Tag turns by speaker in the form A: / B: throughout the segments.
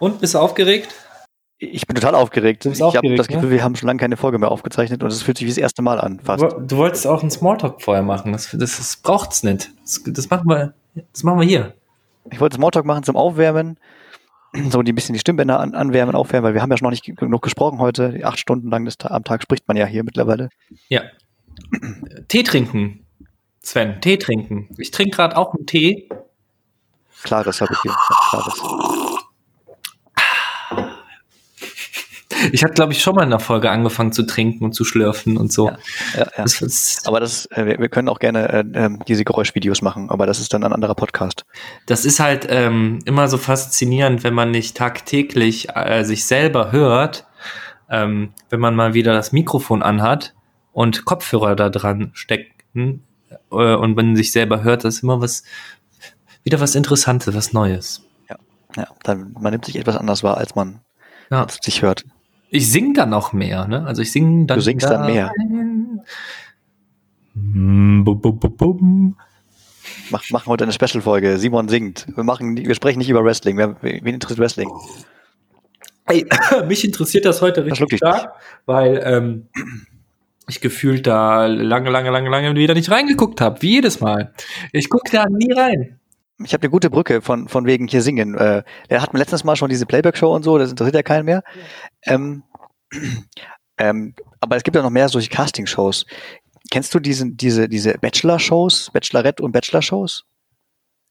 A: Und bist du aufgeregt?
B: Ich bin total aufgeregt.
A: bist
B: ich habe das Gefühl, wir haben schon lange keine Folge mehr aufgezeichnet und es fühlt sich wie das erste Mal an, fast.
A: Du, du wolltest auch einen Smalltalk vorher machen. Das, das, das braucht's nicht. Das, das, machen wir, das machen wir hier.
B: Ich wollte Smalltalk machen zum Aufwärmen, so die ein bisschen die Stimmbänder an, anwärmen, aufwärmen, weil wir haben ja schon noch nicht genug gesprochen heute. Acht Stunden lang des, am Tag spricht man ja hier mittlerweile.
A: Ja. Tee trinken. Sven, Tee trinken. Ich trinke gerade auch einen Tee.
B: Klares habe ich hier. Klares.
A: Ich hatte, glaube ich, schon mal in der Folge angefangen zu trinken und zu schlürfen und so.
B: Ja, ja, ja.
A: Das
B: Aber das, äh, wir, können auch gerne äh, ähm, diese Geräuschvideos machen, aber das ist dann ein anderer Podcast.
A: das ist halt ähm, immer so faszinierend, wenn man nicht tagtäglich äh, sich selber hört, ähm, wenn man mal wieder das Mikrofon anhat und Kopfhörer da dran stecken äh, und man sich selber hört, das ist immer was, wieder was Interessantes, was Neues.
B: Ja, dann, man nimmt sich etwas anders wahr, als man
A: Ja.
B: sich hört.
A: Ich singe dann auch mehr, ne? Also ich singe dann.
B: Du singst dann mehr.
A: Bum, bum, bum, bum.
B: Mach, machen heute eine Special-Folge. Simon singt. Wir machen, wir sprechen nicht über Wrestling. Wer, wen interessiert Wrestling?
A: Ey, mich interessiert das heute richtig
B: dich
A: stark, weil ähm, ich gefühlt da lange, lange, lange, lange wieder nicht reingeguckt habe, wie jedes Mal. Ich gucke da nie rein.
B: Ich habe eine gute Brücke von, von wegen hier singen. Äh, der hat mir letztens mal schon diese Playback-Show und so, das interessiert ja keinen mehr. Ähm, ähm, aber es gibt ja noch mehr solche Casting-Shows. Kennst du diesen, diese, diese Bachelor-Shows, Bachelorette und Bachelor-Shows?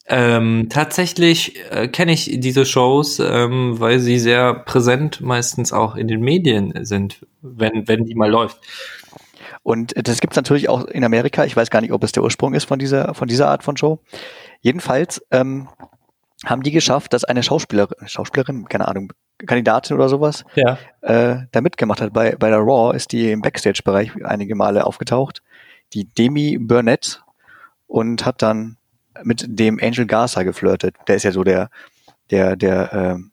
A: Ähm, tatsächlich äh, kenne ich diese Shows, ähm, weil sie sehr präsent meistens auch in den Medien sind, wenn, wenn die mal läuft.
B: Und das gibt's natürlich auch in Amerika. Ich weiß gar nicht, ob es der Ursprung ist von dieser, von dieser Art von Show. Jedenfalls ähm, haben die geschafft, dass eine Schauspielerin, Schauspielerin, keine Ahnung, Kandidatin oder sowas,
A: Ja.
B: äh, da mitgemacht hat. Bei, bei der Raw ist die im Backstage-Bereich einige Male aufgetaucht. Die Demi Burnett und hat dann mit dem Angel Garza geflirtet. Der ist ja so der, der, der ähm,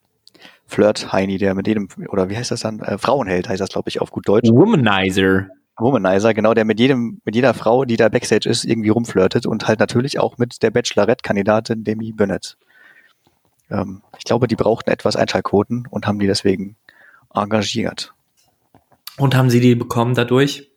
B: Flirt-Heini, der mit jedem, oder wie heißt das dann? Äh, Frauenheld heißt das, glaube ich, auf gut Deutsch.
A: Womanizer.
B: Womanizer, genau, der mit jedem, mit jeder Frau, die da Backstage ist, irgendwie rumflirtet und halt natürlich auch mit der Bachelorette-Kandidatin Demi Burnett. Ähm, ich glaube, die brauchten etwas Einschaltquoten und haben die deswegen engagiert.
A: Und haben sie die bekommen dadurch?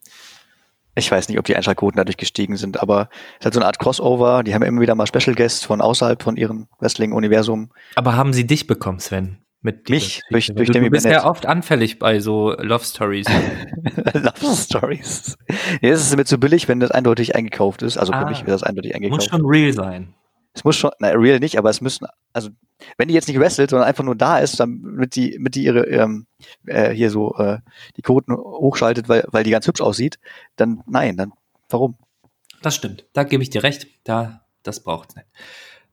B: Ich weiß nicht, ob die Einschaltquoten dadurch gestiegen sind, aber es ist halt so eine Art Crossover. Die haben immer wieder mal Special Guests von außerhalb von ihrem Wrestling-Universum.
A: Aber haben sie dich bekommen, Sven? Mit
B: Mich? Durch- durch
A: du,
B: Demi
A: du bist
B: Bennett.
A: ja oft anfällig bei so Love Stories.
B: Love Stories. Ja, das ist mir zu billig, wenn das eindeutig eingekauft ist. Also für
A: Ah.
B: mich wird das eindeutig
A: Muss
B: eingekauft.
A: schon real sein.
B: Es muss schon, na, real nicht, aber es müssen, also wenn die jetzt nicht wrestelt, sondern einfach nur da ist, damit die, mit die ihre ähm, äh, hier so äh, die Quoten hochschaltet, weil, weil die ganz hübsch aussieht, dann nein, dann warum?
A: Das stimmt. Da gebe ich dir recht. Da, das braucht's nicht.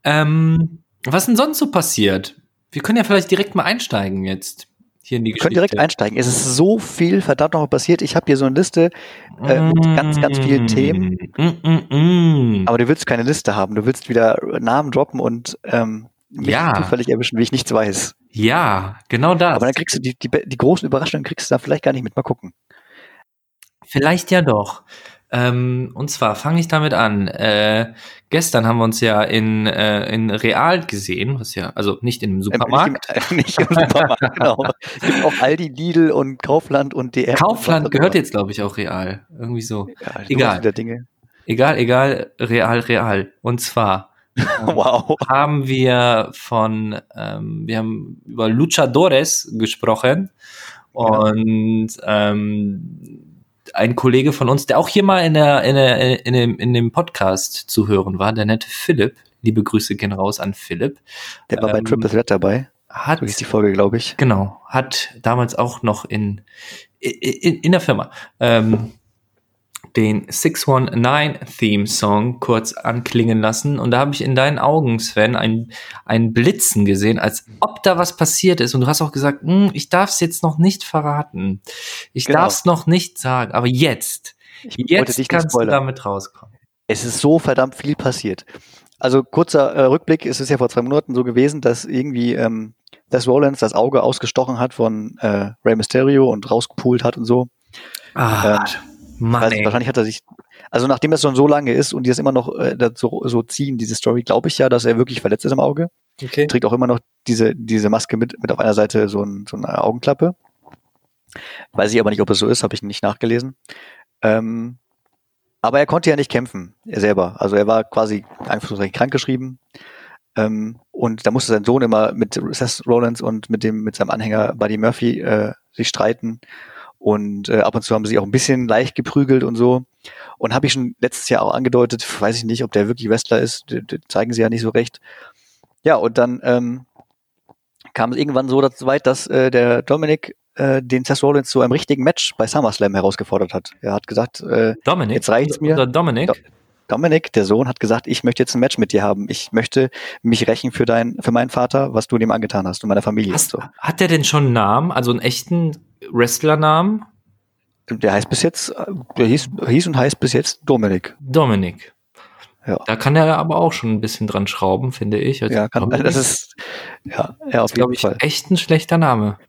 A: Ähm, was denn sonst so passiert? Wir können ja vielleicht direkt mal einsteigen jetzt hier in die
B: Wir können direkt
A: Geschichte.
B: einsteigen. Es ist so viel verdammt noch passiert. Ich habe hier so eine Liste, äh, mit ganz, ganz vielen Themen.
A: Mm, mm, mm.
B: aber du willst keine Liste haben. Du willst wieder Namen droppen und ähm, mich
A: Ja.
B: zufällig erwischen, wie ich nichts weiß.
A: Ja, genau das.
B: Aber dann kriegst du die, die, die großen Überraschungen kriegst du da vielleicht gar nicht mit. Mal gucken.
A: Vielleicht ja doch. Ähm, und zwar fange ich damit an. Äh, gestern haben wir uns ja in, äh, in Real gesehen, was ja, also nicht in einem
B: Ähm,
A: Supermarkt.
B: Nicht im, nicht im Supermarkt, genau. Es gibt auch Aldi, Lidl und Kaufland und DM.
A: Kaufland gehört jetzt, glaube ich, auch Real. Irgendwie so.
B: ja,
A: egal. Egal, egal, real, real. Und zwar ähm,
B: Wow.
A: haben wir von, ähm, wir haben über Luchadores gesprochen und ähm, ein Kollege von uns, der auch hier mal in, der, in, der, in, dem, in dem Podcast zu hören war, der nette Philipp, liebe Grüße gehen raus an Philipp,
B: Der war bei
A: Ähm,
B: Triple Threat dabei.
A: hat
B: So die Folge, glaube ich.
A: Genau, hat damals auch noch in, in, in der Firma ähm, den 619-Theme-Song kurz anklingen lassen. Und da habe ich in deinen Augen, Sven, ein, ein Blitzen gesehen, als ob da was passiert ist. Und du hast auch gesagt, "Hm, ich darf es jetzt noch nicht verraten. Ich
B: Genau.
A: darf es noch nicht sagen. Aber jetzt,
B: Ich
A: jetzt kannst du damit rauskommen.
B: Es ist so verdammt viel passiert. Also kurzer äh, Rückblick, es ist ja vor zwei Monaten so gewesen, dass irgendwie ähm, Seth Rollins das Auge ausgestochen hat von äh, Rey Mysterio und rausgepult hat und so.
A: Ah,
B: Ähm,
A: Mann, ey.
B: wahrscheinlich hat er sich, also nachdem es schon so lange ist und die das immer noch äh, das so, so ziehen, diese Story, glaube ich ja, dass er wirklich verletzt ist im Auge.
A: Okay.
B: Trägt auch immer noch diese, diese Maske mit, mit auf einer Seite so, ein, so eine Augenklappe. Weiß ich aber nicht, ob es so ist, habe ich nicht nachgelesen. Ähm, aber er konnte ja nicht kämpfen, er selber. Also er war quasi einfach krankgeschrieben. Ähm, und da musste sein Sohn immer mit Seth Rollins und mit dem, mit seinem Anhänger Buddy Murphy äh, sich streiten. Und äh, ab und zu haben sie auch ein bisschen leicht geprügelt und so. Und habe ich schon letztes Jahr auch angedeutet, weiß ich nicht, ob der wirklich Wrestler ist, zeigen sie ja nicht so recht. Ja, und dann ähm, kam es irgendwann so dazu weit, dass äh, der Dominik äh, den Seth Rollins zu einem richtigen Match bei SummerSlam herausgefordert hat. Er hat gesagt, äh,
A: Dominik.
B: Jetzt reicht's mir.
A: Dominik.
B: Do- Dominik, der Sohn, hat gesagt, ich möchte jetzt ein Match mit dir haben. Ich möchte mich rächen für dein, für meinen Vater, was du dem angetan hast und meiner Familie
A: Hast,
B: und so.
A: Hat der denn schon einen Namen, also einen echten Wrestlernamen?
B: Der heißt bis jetzt, äh, der hieß, hieß und heißt bis jetzt Dominik.
A: Dominik.
B: Ja.
A: Da kann er aber auch schon ein bisschen dran schrauben, finde ich. Also
B: Ja, kann,
A: Dominik
B: das ist, ja, ja, auf
A: glaube
B: jeden
A: ich,
B: Fall.
A: echt ein schlechter Name.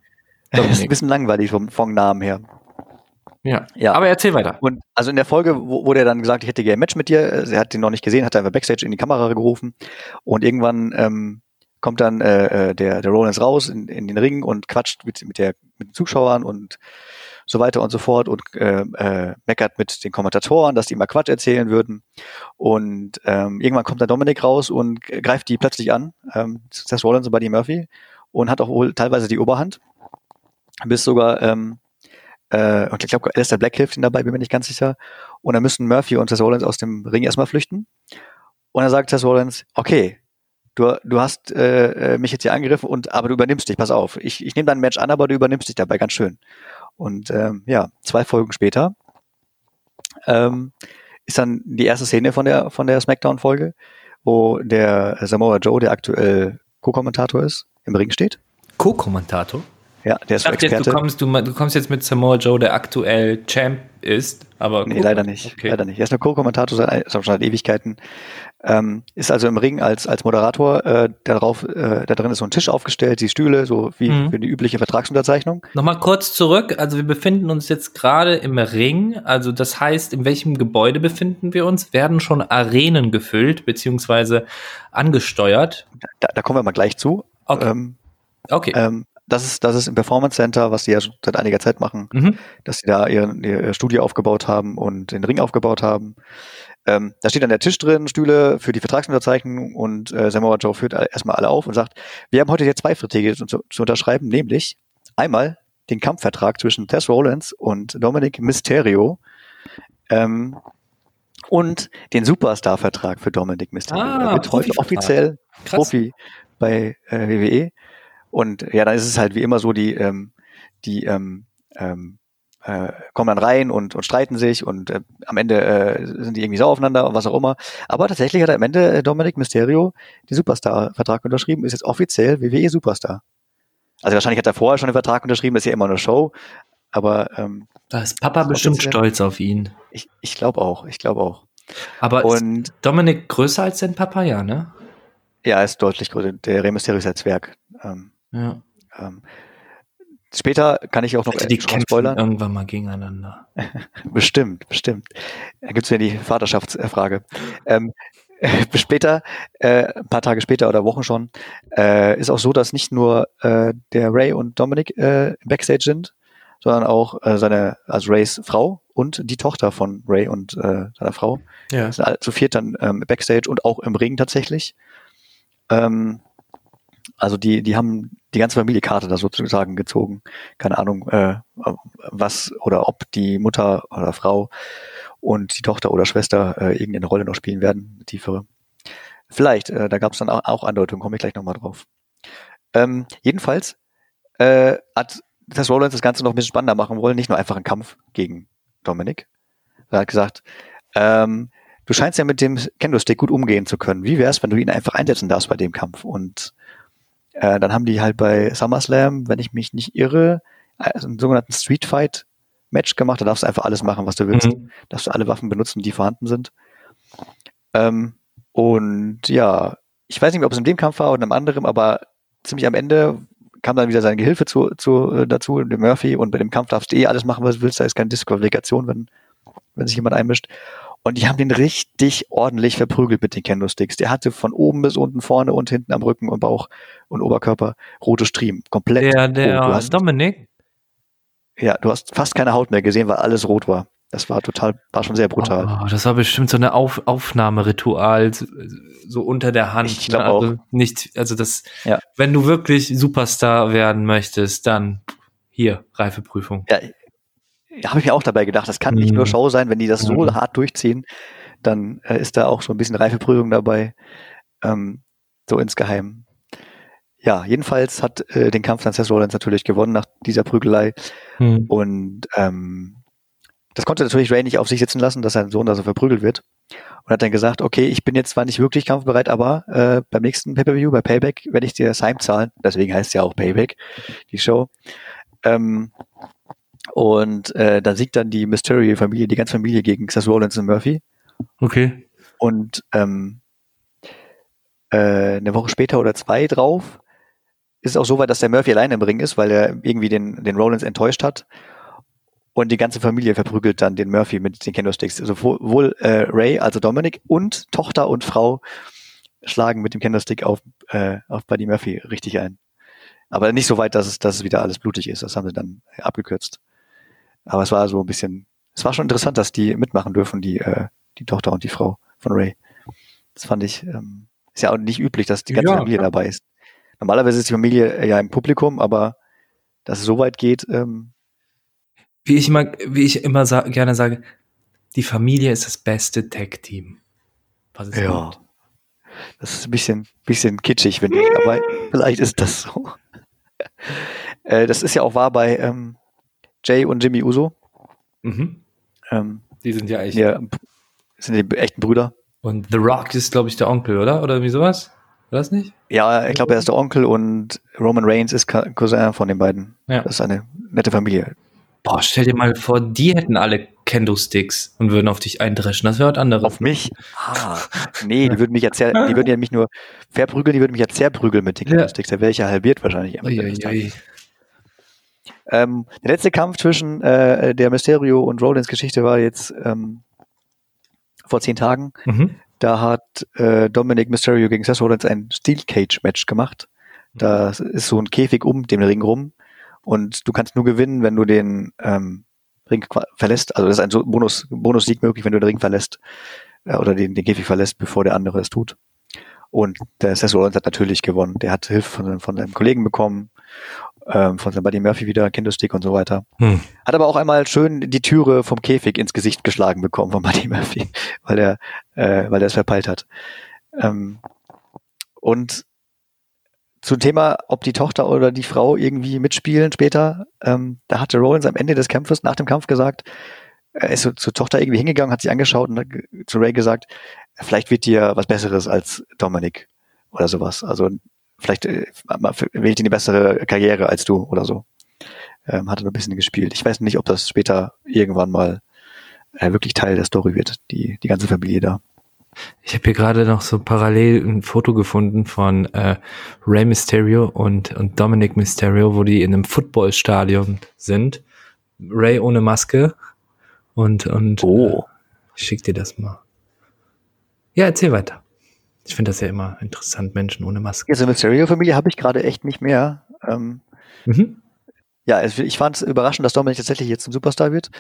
B: Das ist ein
A: Dominik.
B: bisschen langweilig vom, vom Namen her.
A: ja.
B: Ja.
A: Aber erzähl weiter.
B: Und also in der Folge wo- wurde er dann gesagt, ich hätte gerne ein Match mit dir. Also Er hat den noch nicht gesehen, hat einfach Backstage in die Kamera gerufen. Und irgendwann ähm, kommt dann äh, äh, der, der Rollins raus in, in den Ring und quatscht mit, mit, der, mit den Zuschauern und so weiter und so fort und äh, äh, meckert mit den Kommentatoren, dass die immer Quatsch erzählen würden. Und ähm, irgendwann kommt dann Dominik raus und greift die plötzlich an, ähm, Seth Rollins und Buddy Murphy, und hat auch wohl teilweise die Oberhand. Bis sogar ähm, äh, und ich glaube, Alistair Black hilft ihm dabei, bin mir nicht ganz sicher. Und dann müssen Murphy und Seth Rollins aus dem Ring erstmal flüchten. Und dann sagt Seth Rollins, okay, du, du hast äh, äh, mich jetzt hier angegriffen, und aber du übernimmst dich, pass auf. Ich, ich nehme dein Match an, aber du übernimmst dich dabei ganz schön. Und ähm, ja, zwei Folgen später ähm, ist dann die erste Szene von der, von der Smackdown-Folge, wo der Samoa Joe, der aktuell Co-Kommentator ist, im Ring steht.
A: Co-Kommentator.
B: Ja, der ist
A: Ich dachte jetzt, du
B: Experte.
A: kommst, du, du kommst jetzt mit Samoa Joe, der aktuell Champ ist, aber
B: Nee, leider nicht.
A: Okay.
B: Leider nicht. Er ist nur Co-Kommentator seit, schon seit Ewigkeiten. Ähm, ist also im Ring als, als Moderator. Äh, darauf, äh, da drin ist so ein Tisch aufgestellt, die Stühle, so wie
A: Mhm.
B: für die übliche Vertragsunterzeichnung.
A: Nochmal kurz zurück. Also wir befinden uns jetzt gerade im Ring. Also das heißt, in welchem Gebäude befinden wir uns? Werden schon Arenen gefüllt beziehungsweise angesteuert?
B: Da, da kommen wir mal gleich zu.
A: Okay.
B: Ähm,
A: Okay.
B: ähm, das ist, das ist im Performance Center, was die ja schon seit einiger Zeit machen,
A: Mhm.
B: dass sie da ihr, ihr Studio aufgebaut haben und den Ring aufgebaut haben. Ähm, da steht dann der Tisch drin, Stühle für die Vertragsunterzeichnung und äh, Samoa Joe führt erstmal alle auf und sagt, wir haben heute hier zwei Verträge zu, zu unterschreiben, nämlich einmal den Kampfvertrag zwischen Tess Rollins und Dominic Mysterio ähm, und den Superstar-Vertrag für Dominic Mysterio.
A: Ah,
B: er wird heute offiziell
A: Krass.
B: Profi bei äh, WWE. Und ja, dann ist es halt wie immer so, die, ähm, die ähm, ähm, äh, kommen dann rein und, und streiten sich und äh, am Ende äh, sind die irgendwie sauer aufeinander und was auch immer. Aber tatsächlich hat am Ende äh, Dominic Mysterio den Superstar-Vertrag unterschrieben, ist jetzt offiziell WWE Superstar. Also wahrscheinlich hat er vorher schon den Vertrag unterschrieben, ist ja immer eine Show. Aber ähm,
A: Da ist Papa
B: ist
A: bestimmt
B: offiziell.
A: stolz auf ihn.
B: ich, ich glaube auch, ich glaube auch.
A: Aber ist
B: Und
A: Dominik größer als sein Papa, ja, ne?
B: ja, er ist deutlich größer. Der Rey Mysterio ist ein Zwerg. Ähm,
A: Ja.
B: ähm, später kann ich auch noch
A: Also die
B: äh,
A: kämpfen
B: spoilern.
A: irgendwann mal gegeneinander.
B: Bestimmt, bestimmt. Da gibt's ja die Vaterschaftsfrage. Ähm, später, äh, ein paar Tage später oder Wochen schon, äh, ist auch so, dass nicht nur äh, der Ray und Dominic äh, Backstage sind, sondern auch äh, seine, also Rays Frau und die Tochter von Ray und äh, seiner Frau.
A: Ja.
B: sind alle zu viert dann ähm, Backstage und auch im Ring tatsächlich. Ähm, also die, die haben die ganze Familiekarte da sozusagen gezogen. Keine Ahnung, äh, was oder ob die Mutter oder Frau und die Tochter oder Schwester äh, irgendeine Rolle noch spielen werden, tiefere. Vielleicht, äh, da gab es dann auch, auch Andeutungen, komme ich gleich nochmal drauf. Ähm, jedenfalls äh, hat Tess Rollins das Ganze noch ein bisschen spannender machen wollen, nicht nur einfach einen Kampf gegen Dominik. Er hat gesagt, ähm, du scheinst ja mit dem Kendo-Stick gut umgehen zu können. Wie wär's, wenn du ihn einfach einsetzen darfst bei dem Kampf? Und äh, dann haben die halt bei SummerSlam, wenn ich mich nicht irre, also einen sogenannten Street Fight Match gemacht. Da darfst du einfach alles machen, was du willst.
A: Mhm.
B: Darfst du alle Waffen benutzen, die vorhanden sind. Ähm, und ja, ich weiß nicht mehr, ob es in dem Kampf war oder in einem anderen, aber ziemlich am Ende kam dann wieder sein Gehilfe zu, zu, äh, dazu, der Murphy, und bei dem Kampf darfst du eh alles machen, was du willst, da ist keine Disqualifikation, wenn wenn sich jemand einmischt. Und die haben den richtig ordentlich verprügelt mit den Kendo-Sticks. Der hatte von oben bis unten, vorne und hinten am Rücken und Bauch und Oberkörper rote Striemen. Komplett.
A: Der, der
B: rot. Hast,
A: Dominik?
B: ja, du hast fast keine Haut mehr gesehen, weil alles rot war. Das war total, war schon sehr brutal.
A: Oh, das war bestimmt so eine Auf Aufnahmeritual, so- unter der Hand.
B: Ich glaub
A: ne? also Nicht, also das,
B: Ja.
A: wenn du wirklich Superstar werden möchtest, dann hier, Reifeprüfung.
B: Ja, habe ich mir auch dabei gedacht, das kann nicht
A: Mhm.
B: nur Show sein, wenn die das so
A: Mhm.
B: hart durchziehen, dann äh, ist da auch so ein bisschen Reifeprüfung dabei, ähm, so insgeheim. Ja, jedenfalls hat äh, den Kampf dann Seth Rollins natürlich gewonnen nach dieser Prügelei
A: Hm.
B: und ähm, das konnte natürlich Ray nicht auf sich sitzen lassen, dass sein Sohn da so verprügelt wird und hat dann gesagt, okay, ich bin jetzt zwar nicht wirklich kampfbereit, aber äh, beim nächsten Pay-Per-View, bei Payback, werde ich dir das heimzahlen, deswegen heißt es ja auch Payback, die Show. Ähm, und äh, dann siegt dann die Mysterio-Familie, die ganze Familie gegen Seth Rollins und Murphy.
A: Okay.
B: Und ähm, äh, eine Woche später oder zwei drauf ist es auch so weit, dass der Murphy alleine im Ring ist, weil er irgendwie den, den Rollins enttäuscht hat. Und die ganze Familie verprügelt dann den Murphy mit den Kendo-Sticks. Also sowohl äh, Ray, also Dominic, und Tochter und Frau schlagen mit dem Kendo-Stick auf, äh, auf Buddy Murphy richtig ein. Aber nicht so weit, dass es, dass es wieder alles blutig ist. Das haben sie dann abgekürzt. Aber es war so ein bisschen, es war schon interessant, dass die mitmachen dürfen, die, äh, die Tochter und die Frau von Ray. Das fand ich, ähm, ist ja auch nicht üblich, dass die ganze
A: Ja,
B: Familie
A: klar.
B: dabei ist. Normalerweise ist die Familie ja im Publikum, aber dass es so weit geht, ähm,
A: Wie ich immer, wie ich immer sa gerne sage, die Familie ist das beste Tag-Team. Was es
B: ja.
A: gibt.
B: Das ist ein bisschen, bisschen kitschig, finde ich, aber vielleicht ist das so. äh, das ist ja auch wahr bei ähm, Jay und Jimmy Uso.
A: Mhm.
B: Ähm,
A: Die sind ja echt.
B: die sind die echten Brüder.
A: Und The Rock ist, glaube ich, der Onkel, oder? Oder wie sowas? War das nicht?
B: Ja, ich glaube, er ist der Onkel und Roman Reigns ist Cousin von den beiden.
A: Ja.
B: Das ist eine nette Familie.
A: Boah, stell dir mal vor, die hätten alle Kendo-Sticks und würden auf dich eindreschen. Das wäre was anderes.
B: Auf mich? Ah, nee, die würden mich ja die würden ja mich nur verprügeln, die würden mich ja zerprügeln mit den
A: Ja.
B: Kendo-Sticks. Da wäre ich ja halbiert wahrscheinlich. des Tages.
A: Uiuiui.
B: Ähm, der letzte Kampf zwischen äh, der Mysterio und Rollins Geschichte war jetzt ähm, vor zehn Tagen.
A: Mhm.
B: Da hat äh, Dominic Mysterio gegen Seth Rollins ein Steel Cage Match gemacht. Das ist so ein Käfig um den Ring rum und du kannst nur gewinnen, wenn du den ähm, Ring verlässt. Also das ist ein so Bonus Bonus-Sieg möglich, wenn du den Ring verlässt äh, oder den, den Käfig verlässt, bevor der andere es tut. Und der Seth Rollins hat natürlich gewonnen. Der hat Hilfe von, von seinem Kollegen bekommen, ähm, von seinem Buddy Murphy wieder, Kendo-Stick und so weiter.
A: Hm.
B: Hat aber auch einmal schön die Türe vom Käfig ins Gesicht geschlagen bekommen von Buddy Murphy, weil er, äh, weil er es verpeilt hat. Ähm, und zum Thema, ob die Tochter oder die Frau irgendwie mitspielen später, ähm, da hatte Rollins am Ende des Kampfes, nach dem Kampf gesagt, er ist so zur Tochter irgendwie hingegangen, hat sie angeschaut und hat zu Ray gesagt, vielleicht wird dir was Besseres als Dominic oder sowas. Also vielleicht äh, wählt ihn eine bessere Karriere als du oder so. Ähm, hat er ein bisschen gespielt. Ich weiß nicht, ob das später irgendwann mal äh, wirklich Teil der Story wird, die, die ganze Familie da.
A: Ich habe hier gerade noch so parallel ein Foto gefunden von äh, Rey Mysterio und, und Dominic Mysterio, wo die in einem Footballstadion sind. Ray ohne Maske. Und, und
B: Oh.
A: ich schick dir das mal. Ja, erzähl weiter. Ich finde das ja immer interessant, Menschen ohne Maske.
B: Diese Mysterio-Familie habe ich gerade echt nicht mehr. Ähm,
A: Mhm.
B: ja, es, ich fand es überraschend, dass Dominic tatsächlich jetzt ein Superstar wird.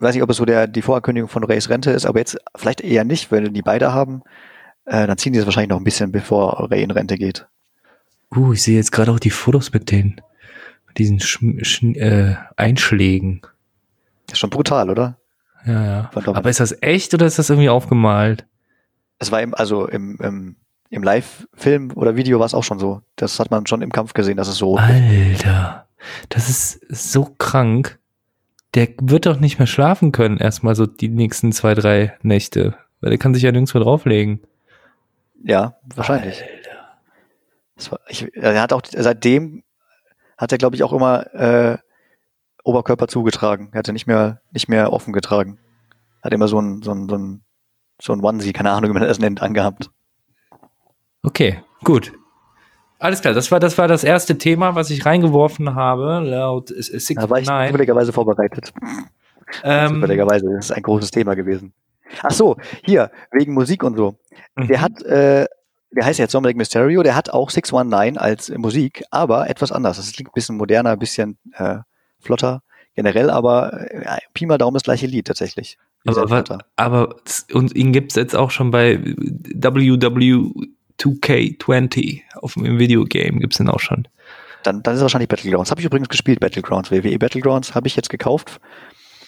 B: Weiß nicht, ob es so der, die Vorankündigung von Rays Rente ist, aber jetzt vielleicht eher nicht, wenn die beide haben. Äh, dann ziehen die das wahrscheinlich noch ein bisschen, bevor Ray in Rente geht.
A: Uh, ich sehe jetzt gerade auch die Fotos mit den mit diesen Schm Sch äh, Einschlägen.
B: Das ist schon brutal, oder?
A: Ja, ja. Aber ist das echt oder ist das irgendwie aufgemalt?
B: Es war im, also im, im, im Live-Film oder Video war es auch schon so. Das hat man schon im Kampf gesehen, dass es so.
A: Alter, das ist so krank. Der wird doch nicht mehr schlafen können, erstmal so die nächsten zwei, drei Nächte. Weil der kann sich ja nirgendwo drauflegen.
B: Ja, wahrscheinlich. War, ich, er hat auch seitdem hat er, glaube ich, auch immer äh, Oberkörper zugetragen. Er hatte nicht mehr nicht mehr offen getragen. Hat immer so ein so ein so ein so ein Onesie, keine Ahnung, wie man das nennt, angehabt.
A: Okay, gut. Alles klar, das war das war das erste Thema, was ich reingeworfen habe, laut
B: Da war ich
A: 69.
B: zufälligerweise vorbereitet.
A: Ähm,
B: Zufälligerweise, das ist ein großes Thema gewesen. Ach so, hier, wegen Musik und so.
A: mhm.
B: Der hat, äh, der heißt jetzt Dominic Mysterio, der hat auch 619 als Musik, aber etwas anders. Das klingt ein bisschen moderner, ein bisschen äh, flotter generell, aber äh, Pi mal Daumen das gleiche Lied tatsächlich.
A: Aber, was, aber und ihn gibt's jetzt auch schon bei WW2K20 auf dem Videogame gibt's den auch schon.
B: Dann, dann ist es wahrscheinlich Battlegrounds. Habe ich übrigens gespielt, Battlegrounds. WWE Battlegrounds habe ich jetzt gekauft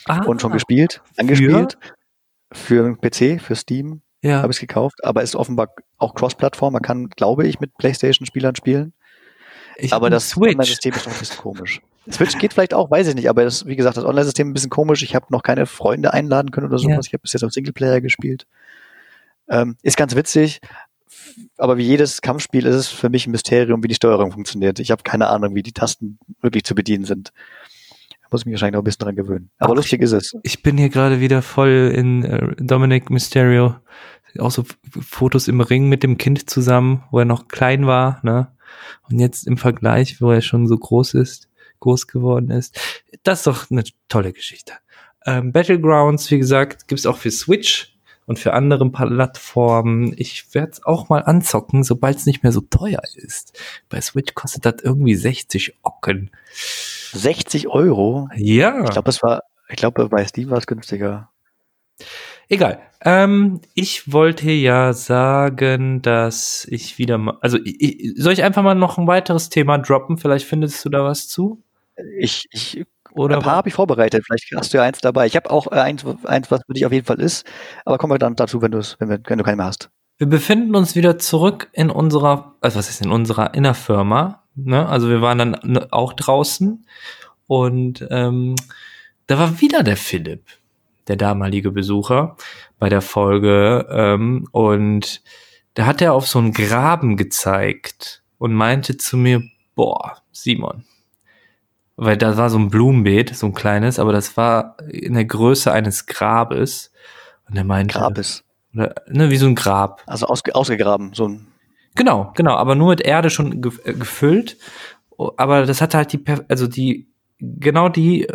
A: Ah,
B: und schon gespielt, angespielt. Für PC, für Steam
A: Ja.
B: habe ich es gekauft, aber ist offenbar auch Cross-Plattform. Man kann, glaube ich, mit PlayStation-Spielern spielen.
A: Ich
B: aber das
A: Switch.
B: Online-System ist noch ein bisschen komisch. Switch geht vielleicht auch, weiß ich nicht, aber das, wie gesagt, das Online-System ein bisschen komisch. Ich habe noch keine Freunde einladen können oder sowas.
A: Ja.
B: Ich habe bis jetzt auf Singleplayer gespielt. Ähm, ist ganz witzig, aber wie jedes Kampfspiel ist es für mich ein Mysterium, wie die Steuerung funktioniert. Ich habe keine Ahnung, wie die Tasten wirklich zu bedienen sind. Da muss ich mich wahrscheinlich noch ein bisschen dran gewöhnen. Aber
A: Ach,
B: lustig ist es.
A: Ich bin hier gerade wieder voll in äh, Dominic Mysterio. Auch so Fotos im Ring mit dem Kind zusammen, wo er noch klein war, ne? Und jetzt im Vergleich, wo er schon so groß ist, groß geworden ist. Das ist doch eine tolle Geschichte. Ähm, Battlegrounds, wie gesagt, gibt's auch für Switch und für andere Plattformen. Ich werde es auch mal anzocken, sobald es nicht mehr so teuer ist. Bei Switch kostet das irgendwie 60 Ocken.
B: 60 Euro.
A: Ja.
B: Ich glaube, es war, ich glaube, bei Steam war es günstiger.
A: Egal. Ähm, ich wollte ja sagen, dass ich wieder mal, also ich, soll ich einfach mal noch ein weiteres Thema droppen? Vielleicht findest du da was zu?
B: Ich, ich
A: Oder
B: ein paar habe ich vorbereitet. Vielleicht hast du ja eins dabei. Ich habe auch äh, eins, eins, was für dich auf jeden Fall ist. Aber kommen wir dann dazu, wenn, wenn, wir, wenn du keinen mehr hast.
A: wir befinden uns wieder zurück in unserer, also was ist in unserer Innerfirma? Ne? Also wir waren dann ne- auch draußen und ähm, da war wieder der Philipp, der damalige Besucher bei der Folge ähm, und da hat er auf so einen Graben gezeigt und meinte zu mir, boah, Simon, weil da war so ein Blumenbeet, so ein kleines, aber das war in der Größe eines Grabes und er meinte,
B: Grabes.
A: oder, ne, wie so ein Grab.
B: Also ausge, ausgegraben. So ein,
A: Genau, genau, aber nur mit Erde schon ge äh, gefüllt. Aber das hatte halt die, also die, genau die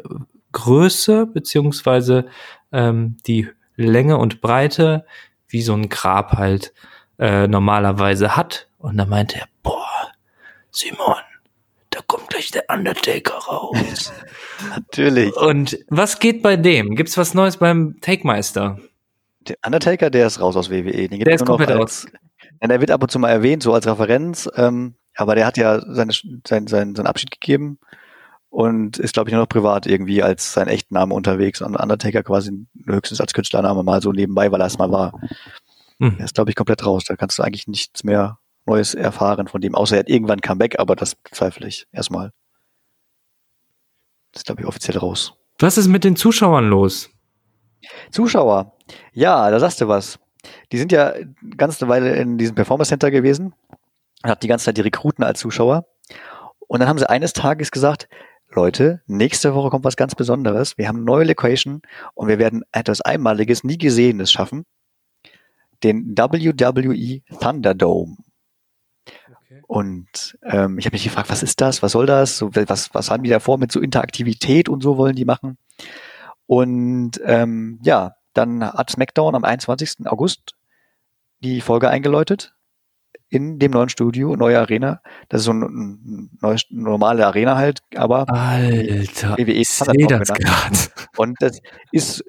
A: Größe beziehungsweise ähm, die Länge und Breite, wie so ein Grab halt äh, normalerweise hat. Und da meinte er, boah, Simon, da kommt gleich der Undertaker raus.
B: natürlich.
A: und was geht bei dem? Gibt's was Neues beim Take-Meister?
B: Der Undertaker, der ist raus aus WWE. Den
A: Der ist komplett
B: als, Ja, der wird ab und zu mal erwähnt, so als Referenz. Ähm, aber der hat ja seine, sein, sein, seinen Abschied gegeben und ist, glaube ich, nur noch privat irgendwie als sein echten Name unterwegs. Und Undertaker quasi höchstens als Künstlername mal so nebenbei, weil er es mal war.
A: Hm.
B: Er ist, glaube ich, komplett raus. Da kannst du eigentlich nichts mehr Neues erfahren von dem, außer er hat irgendwann Comeback, aber das bezweifle ich erstmal. Das ist, glaube ich, offiziell raus.
A: Was ist mit den Zuschauern los?
B: Zuschauer. Ja, da sagst du was. Die sind ja eine ganze Weile in diesem Performance Center gewesen und hatten die ganze Zeit die Rekruten als Zuschauer. Und dann haben sie eines Tages gesagt, Leute, nächste Woche kommt was ganz Besonderes. Wir haben eine neue Location und wir werden etwas Einmaliges, nie Gesehenes schaffen. Den WWE Thunderdome. Und ähm, ich habe mich gefragt, was ist das? Was soll das? So, was, was haben die da vor mit so Interaktivität und so wollen die machen? Und ähm, ja, dann hat SmackDown am 21. August die Folge eingeläutet in dem neuen Studio, neue Arena. Das ist so eine ein neues, normale Arena halt, aber
A: Alter,
B: WWE
A: sehe das gerade.
B: und das ist